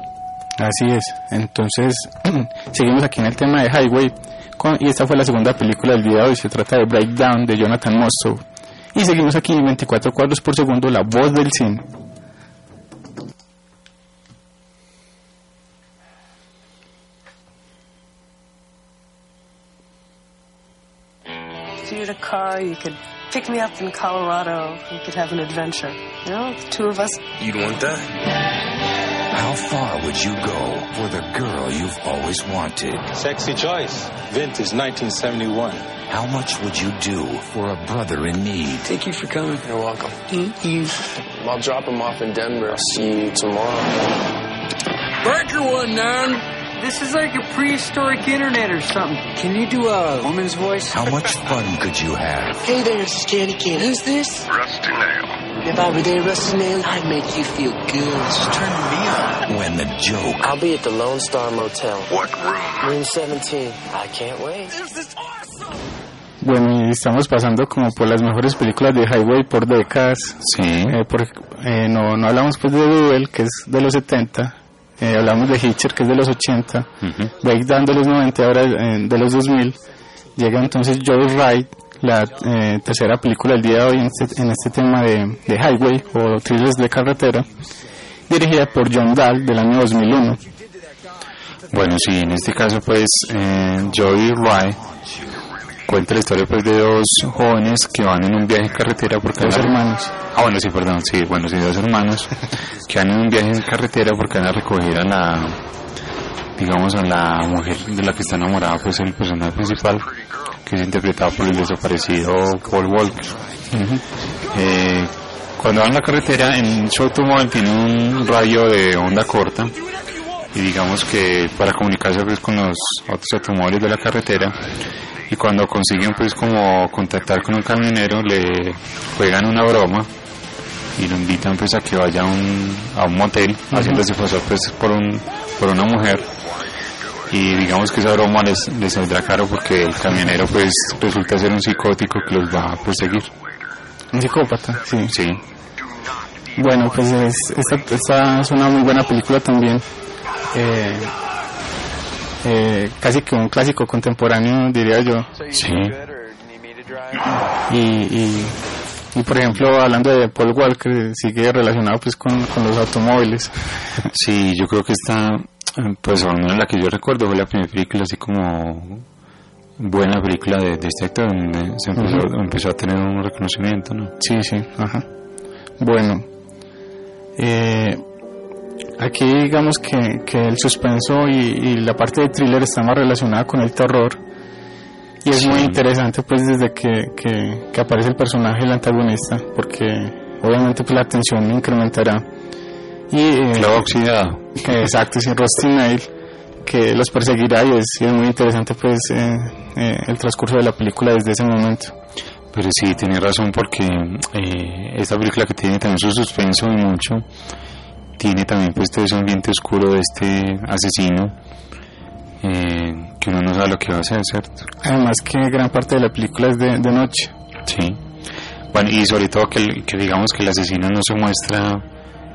Speaker 4: Así es. Entonces, seguimos aquí en el tema de Highway. con- y esta fue la segunda película del día de hoy. Se trata de Breakdown de Jonathan Mostow. Y seguimos aquí en 24 cuadros por segundo, la voz del cine.
Speaker 12: Car, you could pick me up in Colorado. We could have an adventure. You know, the two of us.
Speaker 9: You'd want that? How far would you go for the girl you've always wanted?
Speaker 13: Sexy choice. Vintage 1971.
Speaker 9: How much would you do for a brother in need?
Speaker 11: Thank you for coming. You're welcome. Thank you. I'll drop him off in Denver. I'll see you tomorrow.
Speaker 14: Breaker one nine. This is like a prehistoric internet or something. Can you do a woman's voice?
Speaker 9: How much fun could you have?
Speaker 14: Hey there, Danny Kid. Who's this?
Speaker 9: Rusty Nail.
Speaker 14: If I were there, Rusty Nail, I'd make you feel good.
Speaker 9: Just turn me on. When the joke.
Speaker 11: I'll be at the Lone Star Motel.
Speaker 9: What room?
Speaker 11: Room 17. I can't wait.
Speaker 4: Bueno, y estamos pasando como por las mejores películas de Highway por décadas.
Speaker 1: Sí.
Speaker 4: Eh, por- eh, no, no hablamos pues de Duel, que es de los 70. Eh, hablamos de Hitcher, que es de los 80.
Speaker 1: Ujú.
Speaker 4: Breakdown de los 90, ahora eh, de los 2000. Llega entonces Joy Ride, la eh, tercera película del día de hoy en este, en este tema de, de Highway o thrillers de carretera, dirigida por John Dahl del año 2001.
Speaker 1: Bueno, sí, en este caso pues eh, Joey Rye cuenta la historia pues de dos jóvenes que van en un viaje en carretera porque
Speaker 4: Dos
Speaker 1: van a-
Speaker 4: hermanos.
Speaker 1: Ah, bueno, sí, perdón, sí, bueno, sí, dos hermanos que van en un viaje en carretera porque van a recoger a la, digamos, a la mujer de la que está enamorada, pues el personaje principal, que es interpretado por el desaparecido Paul Walker. Eh, cuando van en la carretera, en su automóvil tiene un radio de onda corta y digamos que para comunicarse pues con los otros automóviles de la carretera y cuando consiguen pues como contactar con un camionero le juegan una broma y lo invitan pues a que vaya a un, a un motel haciéndose pasar pues por un por una mujer y digamos que esa broma les, les saldrá caro porque el camionero pues resulta ser un psicótico que los va a perseguir
Speaker 4: Un psicópata, sí.
Speaker 1: sí
Speaker 4: Bueno, pues es- esta, esta es una muy buena película también. Eh, eh, casi que un clásico contemporáneo, diría yo.
Speaker 1: sí
Speaker 4: Y, y, y, por ejemplo, hablando de Paul Walker, sigue relacionado pues con, con los automóviles.
Speaker 1: Sí, yo creo que esta, Pues al menos la que yo recuerdo fue la primera película así como buena película de, de este actor donde se empezó, empezó a tener un reconocimiento, ¿no?
Speaker 4: Sí, sí, ajá. Bueno, eh, aquí digamos que, que el suspenso y, y la parte de thriller está más relacionada con el terror. Y es muy interesante pues desde que, que, que aparece el personaje, el antagonista, porque obviamente pues la tensión incrementará. Y, eh,
Speaker 1: Clavo oxidado.
Speaker 4: que- exacto, sí, Rusty Nail, que los perseguirá y es, y es muy interesante pues eh, eh, el transcurso de la película desde ese momento.
Speaker 1: Pero sí, tiene razón porque eh, esta película que tiene también su suspenso y mucho, tiene también pues todo ese ambiente oscuro de este asesino, eh, que uno no sabe lo que va a hacer, ¿cierto?
Speaker 4: Además que gran parte de la película es de, de noche.
Speaker 1: Sí. Bueno, y sobre todo que, que digamos que el asesino no se muestra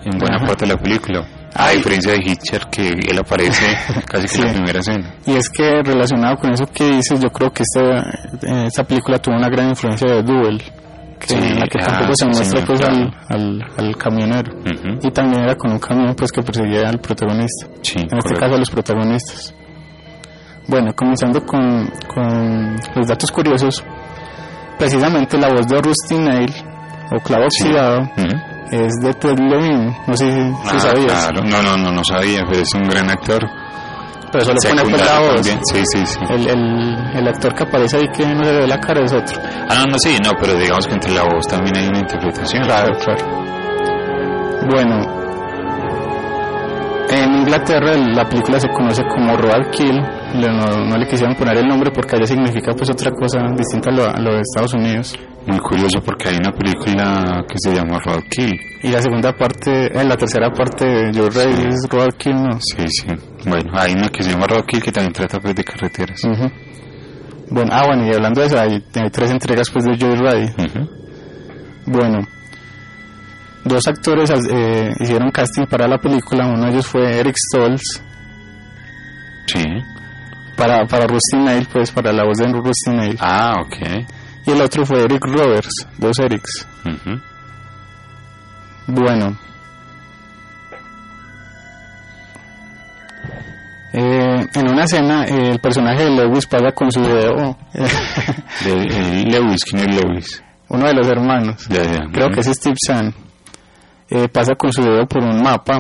Speaker 1: en buena
Speaker 4: Ajá.
Speaker 1: parte de la película, a diferencia de Hitcher, que él aparece casi que en la primera escena.
Speaker 4: Y es que relacionado con eso que dices, yo creo que esta, eh, esta película tuvo una gran influencia de Duel, que
Speaker 1: Sí,
Speaker 4: en la que
Speaker 1: ah,
Speaker 4: tampoco se muestra pues
Speaker 1: claro.
Speaker 4: al, al, al camionero. Y también era con un camión pues que perseguía al protagonista. En este caso a los protagonistas. Bueno, comenzando con, con los datos curiosos, precisamente la voz de Rusty Nail, o clavo oxidado, es de Ted Levine, no sé si, si
Speaker 1: Ah,
Speaker 4: sabías.
Speaker 1: claro. No, no, no, no sabía, pero es un gran actor.
Speaker 4: Pero solo pone pues la voz.
Speaker 1: también, Sí, sí, sí.
Speaker 4: El, el, el actor que aparece ahí que no se le ve la cara es otro.
Speaker 1: Ah, no, no, sí, no, pero digamos que entre la voz también hay una interpretación.
Speaker 4: Claro, claro. Bueno, en Inglaterra la película se conoce como Road Kill. No, no le quisieron poner el nombre porque allá significa pues otra cosa distinta a lo, a lo de Estados Unidos.
Speaker 1: Muy curioso porque hay una película que se llama Roadkill.
Speaker 4: Y la segunda parte, en la tercera parte de Joe Ray
Speaker 1: Sí.
Speaker 4: es Road Kill, ¿no?
Speaker 1: Sí, sí. Bueno, hay una que se llama Roadkill que también trata pues de carreteras.
Speaker 4: Bueno, ah, bueno, y hablando de eso, hay, hay tres entregas pues de Joe Ray. Bueno, dos actores eh, hicieron casting para la película. Uno de ellos fue Eric Stoltz
Speaker 1: Sí.
Speaker 4: para, para Rusty Nail, pues para la voz de Rusty Nail.
Speaker 1: Ah, ok.
Speaker 4: Y el otro fue Eric Roberts, dos Erics. Bueno. Eh, en una escena, eh, el personaje de Lewis pasa con su dedo, eh,
Speaker 1: De, eh, Lewis, ¿quién es Lewis?
Speaker 4: uno de los hermanos,
Speaker 1: Ya, ya.
Speaker 4: creo que es Steve eh, pasa con su dedo por un mapa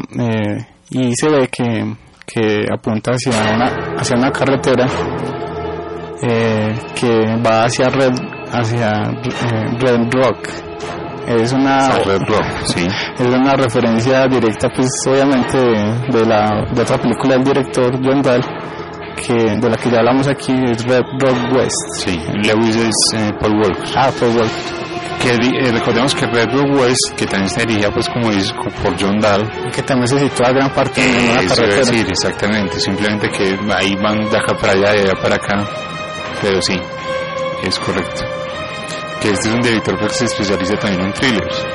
Speaker 4: y se ve que, que apunta hacia una, hacia una carretera que va hacia Red, hacia eh, Red Rock. Es una,
Speaker 1: Red Rock, sí.
Speaker 4: es una referencia directa, pues obviamente de, de la de otra película del director John Dahl, que de la que ya hablamos aquí es Red Rock West.
Speaker 1: Sí, Lewis es eh, Paul Walker.
Speaker 4: Ah, pues bueno,
Speaker 1: Que eh, recordemos que Red Rock West, que también se dirigía pues como dices por John Dahl,
Speaker 4: que también se sitúa gran parte en
Speaker 1: Eh,
Speaker 4: una
Speaker 1: eso iba a
Speaker 4: carretera.
Speaker 1: decir, exactamente, simplemente que ahí van de acá para allá de allá para acá, pero sí, es correcto. Que este es un director pues, que se especializa también en thrillers,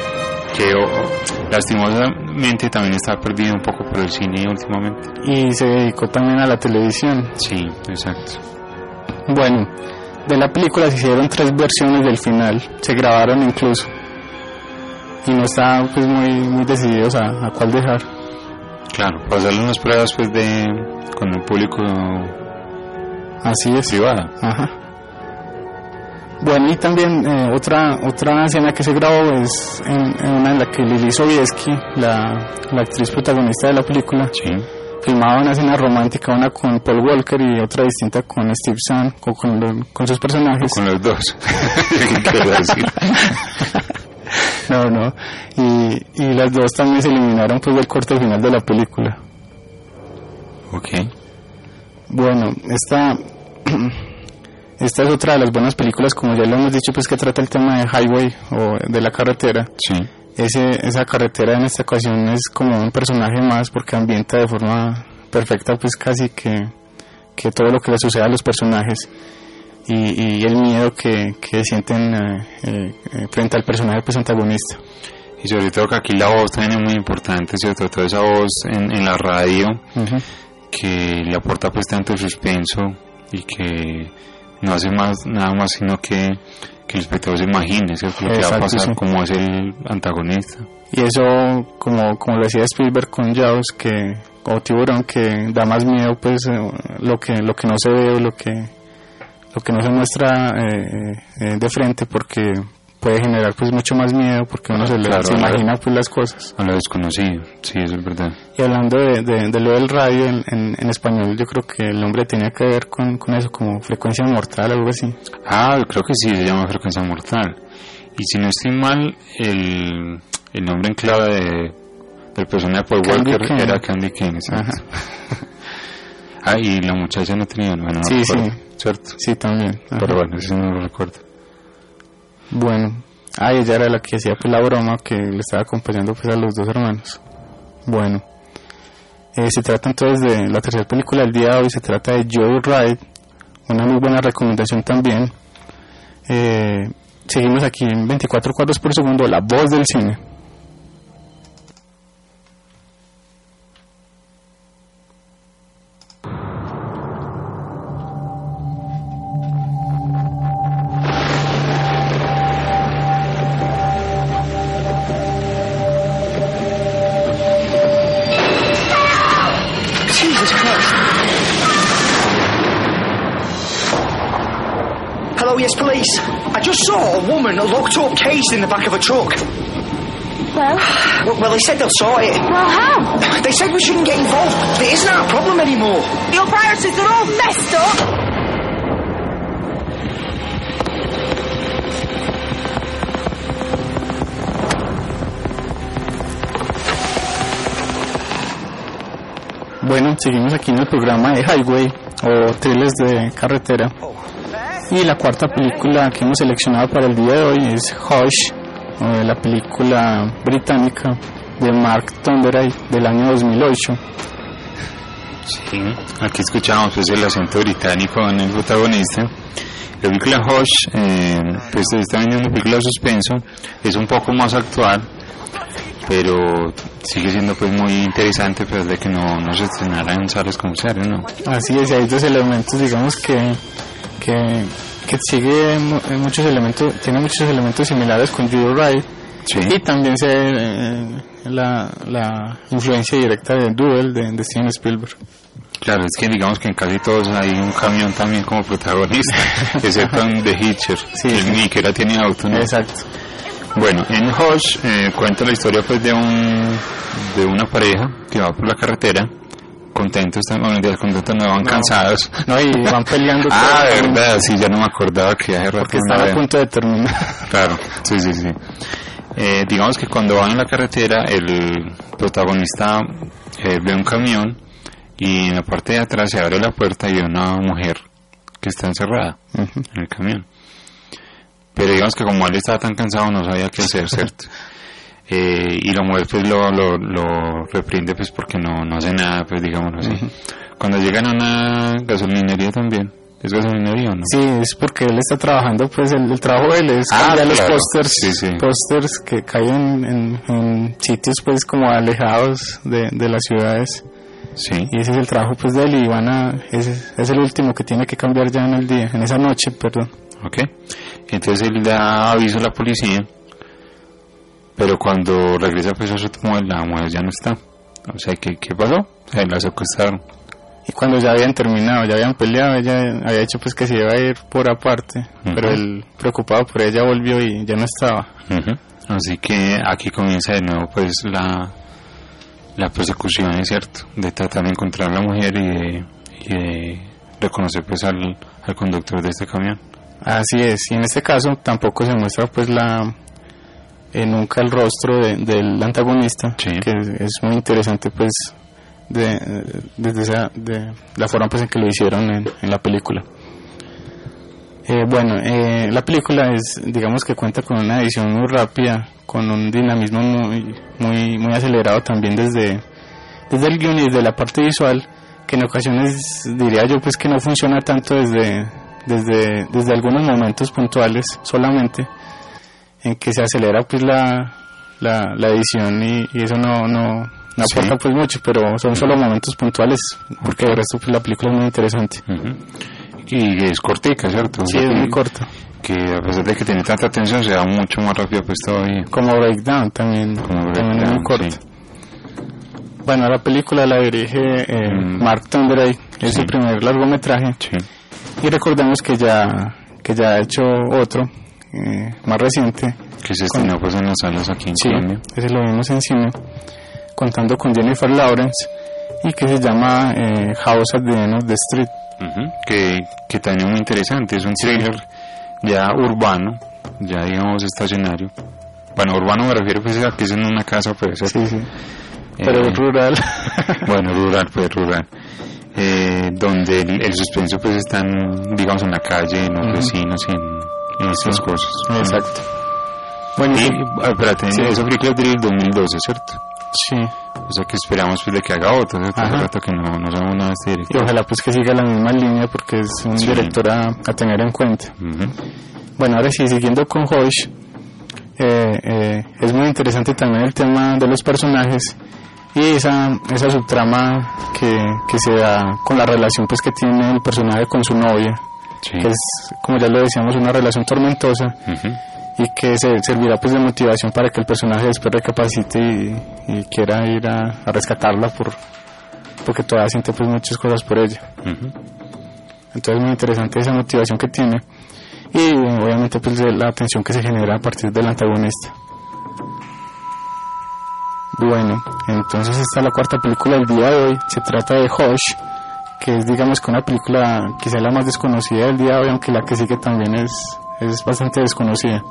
Speaker 1: que oh, lastimosamente también está perdido un poco por el cine últimamente.
Speaker 4: Y se dedicó también a la televisión.
Speaker 1: Sí, exacto.
Speaker 4: Bueno, de la película se hicieron tres versiones del final, se grabaron incluso. Y no estaban pues muy, muy decididos a, a cuál dejar.
Speaker 1: Claro, para hacerle unas pruebas pues de con el público
Speaker 4: Así es.
Speaker 1: privado.
Speaker 4: Ajá. Bueno, y también eh, otra otra escena que se grabó es en, en una en la que Lili Sobieski, la, la actriz protagonista de la película,
Speaker 1: Sí.
Speaker 4: filmaba una escena romántica, una con Paul Walker y otra distinta con Steve Zahn, con, con, lo- con sus personajes.
Speaker 1: Con los dos.
Speaker 4: No, no. Y, y las dos también se eliminaron pues del corte final de la película.
Speaker 1: Ok.
Speaker 4: Bueno, esta, esta es otra de las buenas películas, como ya lo hemos dicho, pues que trata el tema de highway o de la carretera.
Speaker 1: Sí.
Speaker 4: Ese, esa carretera en esta ocasión es como un personaje más porque ambienta de forma perfecta pues casi que, que todo lo que le sucede a los personajes y, y el miedo que, que sienten eh, eh, eh, frente al personaje pues antagonista.
Speaker 1: Y sobre todo que aquí la voz también es muy importante, ¿cierto? Toda esa voz en, en la radio
Speaker 4: Ujú.
Speaker 1: que le aporta pues tanto suspenso y que no hace más nada más sino que que el espectador se imagine ¿cierto? lo que va a pasar,
Speaker 4: sí.
Speaker 1: cómo es el antagonista.
Speaker 4: Y eso, como, como lo decía Spielberg con Jaws, que, o Tiburón, que da más miedo, pues, eh, lo que, lo que no se ve o lo que, lo que no se muestra eh, eh, de frente, porque puede generar, pues, mucho más miedo, porque uno se, le-
Speaker 1: Claro,
Speaker 4: se imagina, pues, las cosas.
Speaker 1: A lo desconocido, sí, eso es verdad.
Speaker 4: Y hablando de, de, de lo del radio en, en, en español, yo creo que el nombre tenía que ver con, con eso, como frecuencia mortal, algo así.
Speaker 1: Ah, creo que sí, se llama frecuencia mortal. Y si no estoy mal, el, el nombre en clave de, del personaje de Paul
Speaker 4: Candy
Speaker 1: Walker
Speaker 4: King.
Speaker 1: era Candy King, exacto. ah, y la muchacha no tenía, bueno, no
Speaker 4: Sí,
Speaker 1: recuerdo,
Speaker 4: sí.
Speaker 1: ¿cierto?
Speaker 4: Sí, también. Ajá.
Speaker 1: Pero bueno, eso no lo recuerdo.
Speaker 4: Bueno, ah, ella era la que hacía pues la broma que le estaba acompañando pues a los dos hermanos. Bueno, eh, se trata entonces de la tercera película del día de hoy, se trata de Joe Ride, una muy buena recomendación también. Eh, seguimos aquí en 24 cuadros por segundo, la voz del cine.
Speaker 15: In the back of a truck.
Speaker 16: Well?
Speaker 15: Well, well they said they'll sort it.
Speaker 16: Well, how?
Speaker 15: They said we shouldn't get involved. It isn't our problem anymore.
Speaker 16: Your priorities are all messed up.
Speaker 4: Bueno, seguimos aquí en el programa de Highway o Thrillers de Carretera. Y la cuarta película que hemos seleccionado para el día de hoy es Hush, o la película británica de Mark Tonderay del año 2008.
Speaker 1: Sí, aquí escuchamos pues el acento británico en el protagonista. La película Hush, eh, pues está vendiendo una película de suspenso, es un poco más actual, pero sigue siendo pues muy interesante pues de que no, no se estrenara en salas comerciales, ¿no?
Speaker 4: Así es, hay dos elementos, digamos que que, que sigue eh, muchos elementos, tiene muchos elementos similares con Judo Ride y también se eh, la, la influencia directa de Duel de, de Steven Spielberg.
Speaker 1: Claro, es que digamos que en casi todos hay un camión también como protagonista, excepto en The Hitcher, que ni siquiera tiene auto, ¿no?
Speaker 4: Exacto.
Speaker 1: Bueno, en Hush eh, cuenta la historia pues de un de una pareja que va por la carretera, contentos, están, bueno, días contentos no van
Speaker 4: No.
Speaker 1: cansados.
Speaker 4: No, y van peleando
Speaker 1: ah, verdad, sí, ya no me acordaba que hace rato
Speaker 4: Porque están a punto de terminar.
Speaker 1: Claro, sí, sí, sí. Eh, digamos que cuando van en la carretera, el protagonista eh, ve un camión y en la parte de atrás se abre la puerta y ve una mujer que está encerrada en el camión. Pero digamos que como él estaba tan cansado no sabía qué hacer, ¿cierto? Eh, y la mujer pues lo, lo, lo reprende pues porque no, no hace nada, pues digámoslo así. Cuando llegan a una gasolinería también, ¿es gasolinería o no?
Speaker 4: Sí, es porque él está trabajando, pues el, el trabajo de él es
Speaker 1: Ah,
Speaker 4: cambiar los
Speaker 1: claro.
Speaker 4: pósters,
Speaker 1: Sí, sí.
Speaker 4: pósters que caen en, en sitios pues como alejados de, de las ciudades.
Speaker 1: Sí.
Speaker 4: Y ese es el trabajo pues de él y van a, es, es el último que tiene que cambiar ya en el día, en esa noche, perdón.
Speaker 1: Ok. Entonces él da aviso a la policía, pero cuando regresa pues a su automóvil la mujer ya no está. O sea, ¿qué, qué pasó? O sea, la secuestraron.
Speaker 4: Y cuando ya habían terminado, ya habían peleado, ella había dicho pues que se iba a ir por aparte, pero él preocupado por ella volvió y ya no estaba.
Speaker 1: Así que aquí comienza de nuevo pues la, la persecución, es cierto, de tratar de encontrar a la mujer y de, y de reconocer pues al, al conductor de este camión.
Speaker 4: Así es, y en este caso tampoco se muestra pues la eh, nunca el rostro de- del antagonista, que es, es muy interesante pues de, desde esa, de la forma pues en que lo hicieron en, en la película. Eh, bueno, eh, la película es, digamos que cuenta con una edición muy rápida, con un dinamismo muy, muy, muy acelerado también desde, desde el guion y desde la parte visual, que en ocasiones diría yo pues que no funciona tanto desde, desde, desde algunos momentos puntuales solamente, en que se acelera pues la, la, la edición y, y eso no, no, no
Speaker 1: Sí.
Speaker 4: aporta pues mucho, pero son solo momentos puntuales, porque de resto pues la película es muy interesante.
Speaker 1: Y es cortica, ¿cierto?
Speaker 4: Sí, es muy corta.
Speaker 1: que a pesar de que tiene tanta tensión se da mucho más rápido pues todavía.
Speaker 4: Como Breakdown también,
Speaker 1: Como
Speaker 4: también es
Speaker 1: Breakdown,
Speaker 4: muy corta.
Speaker 1: sí.
Speaker 4: Bueno, la película la dirige eh,
Speaker 1: Mm.
Speaker 4: Mark Tonderay, es su
Speaker 1: Sí.
Speaker 4: primer largometraje. Y recordemos que ya, que ya ha hecho otro, eh, más reciente.
Speaker 1: Que se estrenó pues en las salas aquí en
Speaker 4: Sí,
Speaker 1: Colombia.
Speaker 4: ese lo vimos en cine, contando con Jennifer Lawrence y que se llama eh, House at the End of the Street.
Speaker 1: Ujú, que, que también es muy interesante, es un thriller ya urbano, ya digamos estacionario. Bueno, urbano me refiero pues a que es en una casa, pero es
Speaker 4: Sí, sí. Pero rural.
Speaker 1: bueno, rural, pues rural. Eh, donde el, el suspenso pues están, digamos, en la calle, en los
Speaker 4: Ujú.
Speaker 1: vecinos y en,
Speaker 4: Sí,
Speaker 1: cosas.
Speaker 4: exacto. Bueno,
Speaker 1: y, ah, espérate,
Speaker 4: Sí.
Speaker 1: esa película es del 2012, ¿cierto?
Speaker 4: Sí.
Speaker 1: O sea que esperamos pues de que haga otra, ¿cierto? Hace rato que no, no sabemos nada de este
Speaker 4: Y
Speaker 1: director.
Speaker 4: ojalá pues que siga la misma línea porque es un
Speaker 1: Sí.
Speaker 4: director a, a tener en cuenta.
Speaker 1: Ujú.
Speaker 4: Bueno, ahora sí, siguiendo con Hosh, eh, eh, es muy interesante también el tema de los personajes y esa, esa subtrama que, que se da con la relación pues que tiene el personaje con su novia,
Speaker 1: Sí.
Speaker 4: que es, como ya lo decíamos, una relación tormentosa
Speaker 1: Ujú.
Speaker 4: y que se servirá pues de motivación para que el personaje después recapacite y, y quiera ir a, a rescatarla por porque todavía siente pues muchas cosas por ella.
Speaker 1: Ujú.
Speaker 4: Entonces es muy interesante esa motivación que tiene y obviamente pues la atención que se genera a partir del antagonista. Bueno, entonces esta es la cuarta película del día de hoy. Se trata de Hush, que es digamos que una película quizá la más desconocida del día de hoy, aunque la que sigue también es, es bastante desconocida.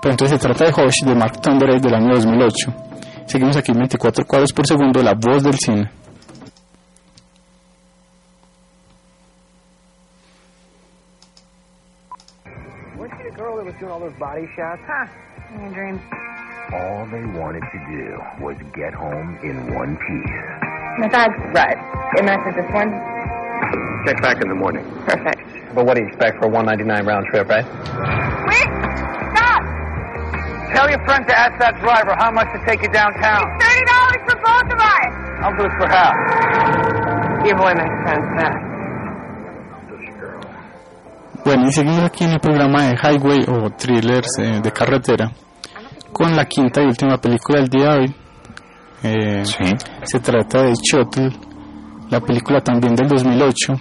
Speaker 4: Pero entonces se trata de Hush de Mark Tonderay del año 2008. Seguimos aquí en 24 cuadros por segundo, la voz del cine.
Speaker 17: Weren't you the girl that was doing all those body shots? Huh.
Speaker 18: Your dream.
Speaker 17: All they wanted to do was get home in one piece.
Speaker 18: My bag's right. And that's at this one?
Speaker 17: Check back in the morning.
Speaker 18: Perfect.
Speaker 17: But what do you expect for a 199 round trip, right?
Speaker 18: Wait! Stop!
Speaker 19: Tell your friend to ask that driver how much to take you downtown.
Speaker 18: It's $30 for both of us!
Speaker 19: I'll do it for half.
Speaker 18: Your boy makes sense fast.
Speaker 4: Bueno, y seguimos aquí en el programa de Highway o Thrillers eh, de carretera con la quinta y última película del día de hoy. Eh, Se trata de Shuttle, la película también del 2008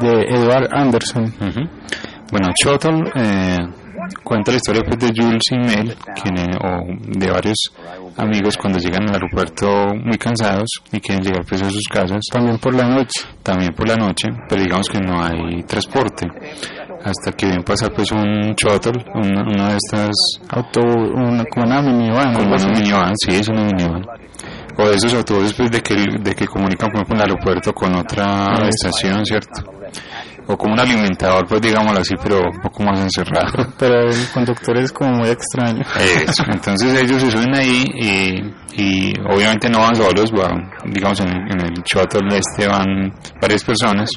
Speaker 4: de Edward Anderson.
Speaker 1: Ujú. Bueno, Shuttle eh, cuenta la historia pues, de Jules y Mel, quienes, o de varios amigos cuando llegan al aeropuerto muy cansados y quieren llegar pues, a sus casas.
Speaker 4: También por la noche.
Speaker 1: También por la noche, pero digamos que no hay transporte. Hasta que ven pasar pues un shuttle, una, una de estas...
Speaker 4: Auto, una, como una minivan.
Speaker 1: Como una minivan, sí, es una minivan. O de esos autobuses pues, de, que, de que comunican por ejemplo, el aeropuerto con otra estación, ¿cierto? O como un alimentador, pues digámoslo así, pero un poco más encerrado.
Speaker 4: Pero el conductor es como muy extraño.
Speaker 1: Eso. Entonces ellos se suben ahí y, y obviamente no van solos, van, digamos en, en el shuttle este van varias personas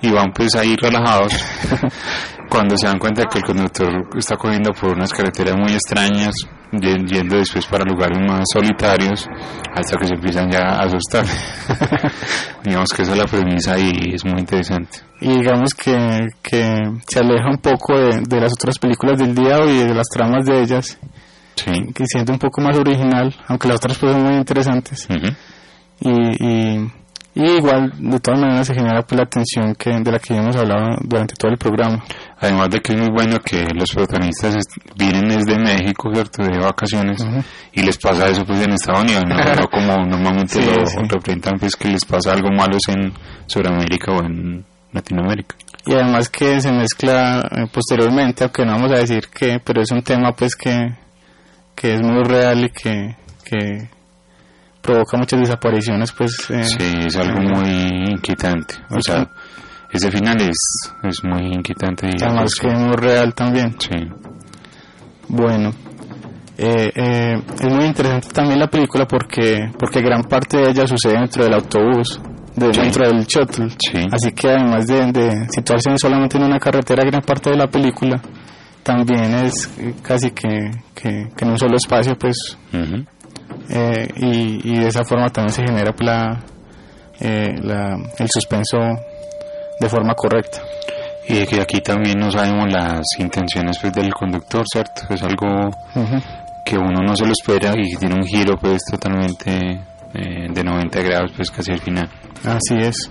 Speaker 1: y van pues ahí relajados cuando se dan cuenta que el conductor está cogiendo por unas carreteras muy extrañas yendo después para lugares más solitarios hasta que se empiezan ya a asustar. Digamos que esa es la premisa y es muy interesante.
Speaker 4: Y digamos que, que se aleja un poco de, de las otras películas del día y de las tramas de ellas que siente un poco más original aunque las otras pues son muy interesantes. Y, y, y igual de todas maneras se genera pues la atención que, de la que ya hemos hablado durante todo el programa
Speaker 1: Además de que es muy bueno que los protagonistas vienen desde México, ¿cierto? De vacaciones y les pasa eso pues en Estados Unidos, no, No como normalmente
Speaker 4: Sí,
Speaker 1: lo
Speaker 4: sí.
Speaker 1: representan pues que les pasa algo malo en Sudamérica o en Latinoamérica.
Speaker 4: y además que se mezcla eh, posteriormente aunque no vamos a decir que pero es un tema pues que, que es muy real y que, que provoca muchas desapariciones pues eh,
Speaker 1: Sí, es algo muy inquietante. O sea, ese final es, es muy inquietante. Y
Speaker 4: además que muy real también
Speaker 1: Sí.
Speaker 4: Bueno, eh, eh, es muy interesante también la película porque porque gran parte de ella sucede dentro del autobús, de,
Speaker 1: Sí.
Speaker 4: dentro del shuttle. Así que además de, de situarse solamente en una carretera, gran parte de la película también es casi que, que, que en un solo espacio, pues. Eh, y, y de esa forma también se genera la, eh, la, el suspenso de forma correcta.
Speaker 1: Y que aquí también no sabemos las intenciones pues, del conductor, ¿cierto? Es algo que uno no se lo espera y tiene un giro pues totalmente eh, de 90 grados pues casi al final.
Speaker 4: Así es.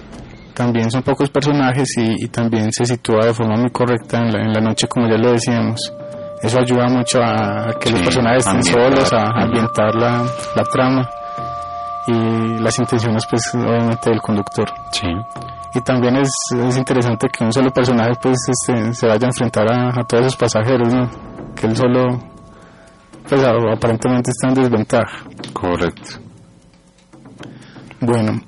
Speaker 4: También son pocos personajes y, y también se sitúa de forma muy correcta en la, en la noche, como ya lo decíamos. Eso ayuda mucho a, que los personajes estén solos, a, ambientar la, la trama y las intenciones, pues, obviamente, del conductor.
Speaker 1: Sí.
Speaker 4: Y también es, es interesante que un solo personaje, pues, este, se vaya a enfrentar a, a todos esos pasajeros, ¿no? Que él solo, pues, aparentemente está en desventaja.
Speaker 1: Correcto.
Speaker 4: Bueno,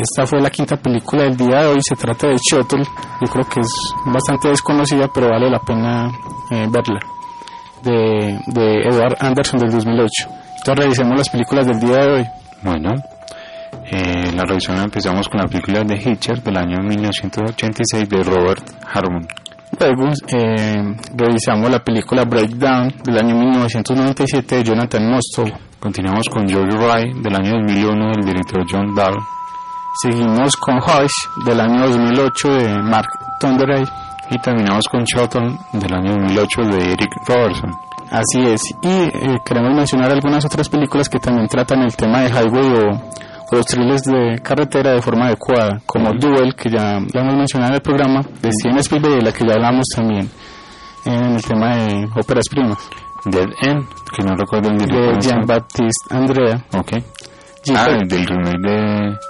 Speaker 4: esta fue la quinta película del día de hoy. Se trata de Shuttle. Yo creo que es bastante desconocida, pero vale la pena eh, verla. De, de Edward Anderson del 2008. Entonces revisemos las películas del día de hoy.
Speaker 1: Bueno, eh, la revisión empezamos con la película de Hitcher del año 1986 de Robert Harmon.
Speaker 4: Luego eh, revisamos la película Breakdown del año 1997 de Jonathan Mostow.
Speaker 1: Continuamos con Joey Rye del año 2001 del director John Dahl.
Speaker 4: Seguimos con Hush del año 2008 de Mark Tonderay.
Speaker 1: Y terminamos con Shotton del año 2008 de Eric Robertson.
Speaker 4: Así es. Y eh, queremos mencionar algunas otras películas que también tratan el tema de highway o, o los thrillers de carretera de forma adecuada, como Duel, que ya, hemos mencionado en el programa, de Steven Spielberg, de la que ya hablamos también en el tema de óperas primas.
Speaker 1: Dead End, que no recuerdo el
Speaker 4: De. Jean-Baptiste Andrea.
Speaker 1: Ok. Ah, del remake de.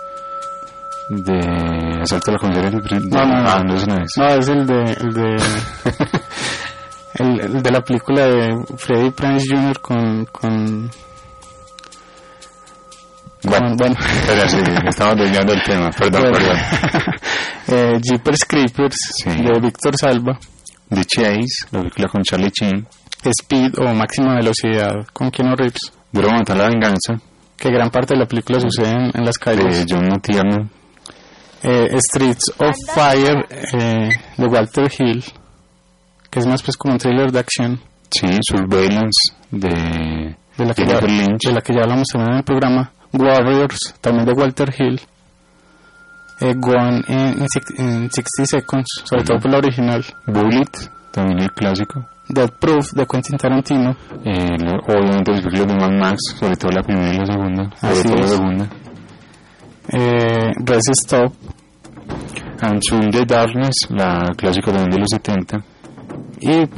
Speaker 1: De. Asalto a la comisaría de.
Speaker 4: No, no, no.
Speaker 1: No, ese no es.
Speaker 4: No, es el de... El de el, el de la película de Freddie Prinze Jr. con... con
Speaker 1: Bueno,
Speaker 4: bueno.
Speaker 1: Espera, sí, estamos desviando el tema. Perdón,
Speaker 4: Bueno.
Speaker 1: perdón.
Speaker 4: eh, Jeepers Creepers de Víctor Salva.
Speaker 1: The Chase, la película con Charlie Chin.
Speaker 4: Speed o Máxima Velocidad con Keanu Reeves.
Speaker 1: Duro matar la venganza.
Speaker 4: Que gran parte de la película sucede en, en las calles.
Speaker 1: De John McTiernan.
Speaker 4: Eh, Streets of Fire eh, de Walter Hill. Que es más pues como un thriller de acción.
Speaker 1: Sí, Surveillance de.
Speaker 4: De la, que ya,
Speaker 1: Lynch.
Speaker 4: de la que ya hablamos también en el programa. Warriors, también de Walter Hill. Eh, Gone in, in six- in 60 Seconds, sobre todo por la original.
Speaker 1: Bullet, también el clásico.
Speaker 4: Dead Proof de Quentin Tarantino.
Speaker 1: Eh, obviamente las películas de Mad Max, sobre todo la primera y la segunda. Sobre
Speaker 4: Así
Speaker 1: todo la
Speaker 4: es.
Speaker 1: segunda.
Speaker 4: Eh, Stop.
Speaker 1: And Soon the Darkness, la clásica también de los 70.
Speaker 4: Y eh,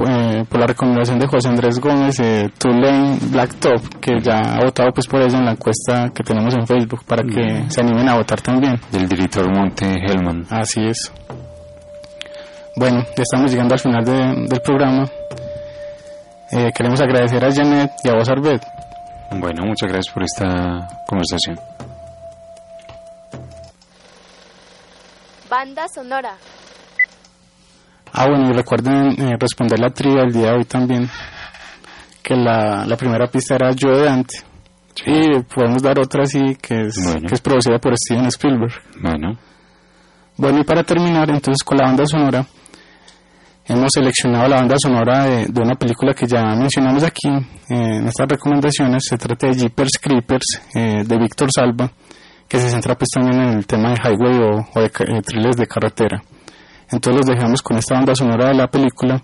Speaker 4: por la recomendación de José Andrés Gómez, eh, Tulane Blacktop, que ya ha votado pues por eso en la encuesta que tenemos en Facebook, para que
Speaker 1: Mm.
Speaker 4: se animen a votar también.
Speaker 1: Del director Monte Hellman.
Speaker 4: Así es. Bueno, ya estamos llegando al final de- del programa. Eh, queremos agradecer a Janet y a vos, Arbet.
Speaker 1: Bueno, muchas gracias por esta conversación.
Speaker 20: Banda sonora.
Speaker 4: Ah, bueno, y recuerden eh, responder la trivia el día de hoy también. Que la, la primera pista era Yo de Dante. Y podemos dar otra así, que es,
Speaker 1: Bueno.
Speaker 4: que es producida por Steven Spielberg.
Speaker 1: Bueno,
Speaker 4: Bueno, y para terminar, entonces con la banda sonora, hemos seleccionado la banda sonora de, de una película que ya mencionamos aquí eh, en estas recomendaciones. Se trata de Jeepers Creepers eh, de Víctor Salva, que se centra pues también en el tema de highway o, o de eh, thrillers de carretera. Entonces los dejamos con esta banda sonora de la película.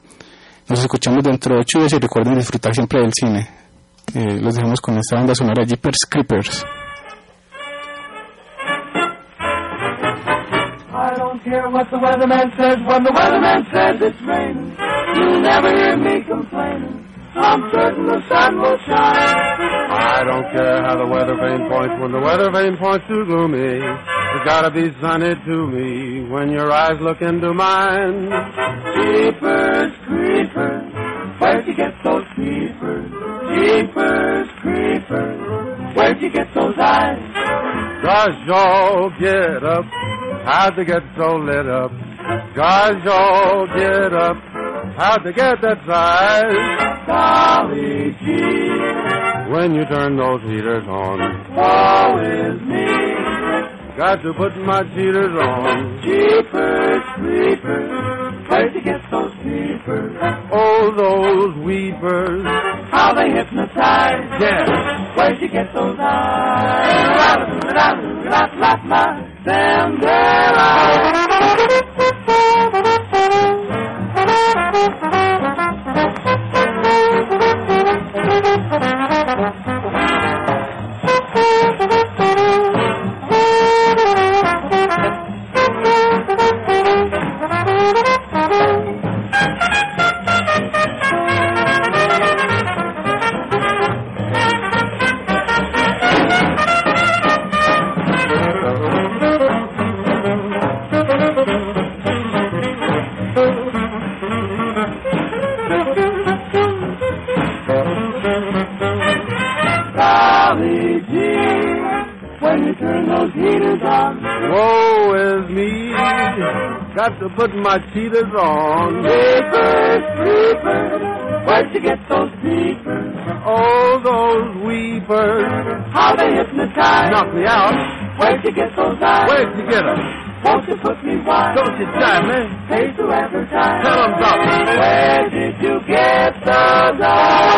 Speaker 4: Nos escuchamos dentro de ocho días y recuerden disfrutar siempre del cine. Eh, los dejamos con esta banda sonora Jeepers Creepers.
Speaker 21: I don't care what the weatherman says when the weatherman says it's raining. You'll never hear me complaining. I'm certain the sun will shine.
Speaker 22: I don't care how the weather vane points when the weather vane points to gloomy. It's gotta be sunny to me when your eyes look into mine.
Speaker 21: Jeepers, creepers, where'd you get those creepers? Jeepers, creepers, where'd you get those eyes?
Speaker 22: Gosh, y'all get up. How'd they get so lit up? Gosh, y'all get up. How'd they get that size?
Speaker 21: Golly gee,
Speaker 22: When you turn those heaters on,
Speaker 21: woe is me.
Speaker 22: got to put my cheaters on.
Speaker 21: Jeepers, creepers, where'd you get those creepers?
Speaker 22: Oh, those weepers.
Speaker 21: How they hypnotize.
Speaker 22: Yeah.
Speaker 21: Where'd you get those eyes? La-la-la-la-la-la, Thank you. Got to put my cheaters on.
Speaker 3: Creepers, creepers, where'd you get those creepers?
Speaker 21: Oh, those weepers.
Speaker 3: How they hypnotize.
Speaker 21: Knock me out.
Speaker 3: Where'd you get those eyes?
Speaker 21: Where'd you get them?
Speaker 3: Won't you put me wise?
Speaker 21: Don't you jive me.
Speaker 3: Pay to advertise.
Speaker 21: Tell 'em about me.
Speaker 3: Where did you get those eyes?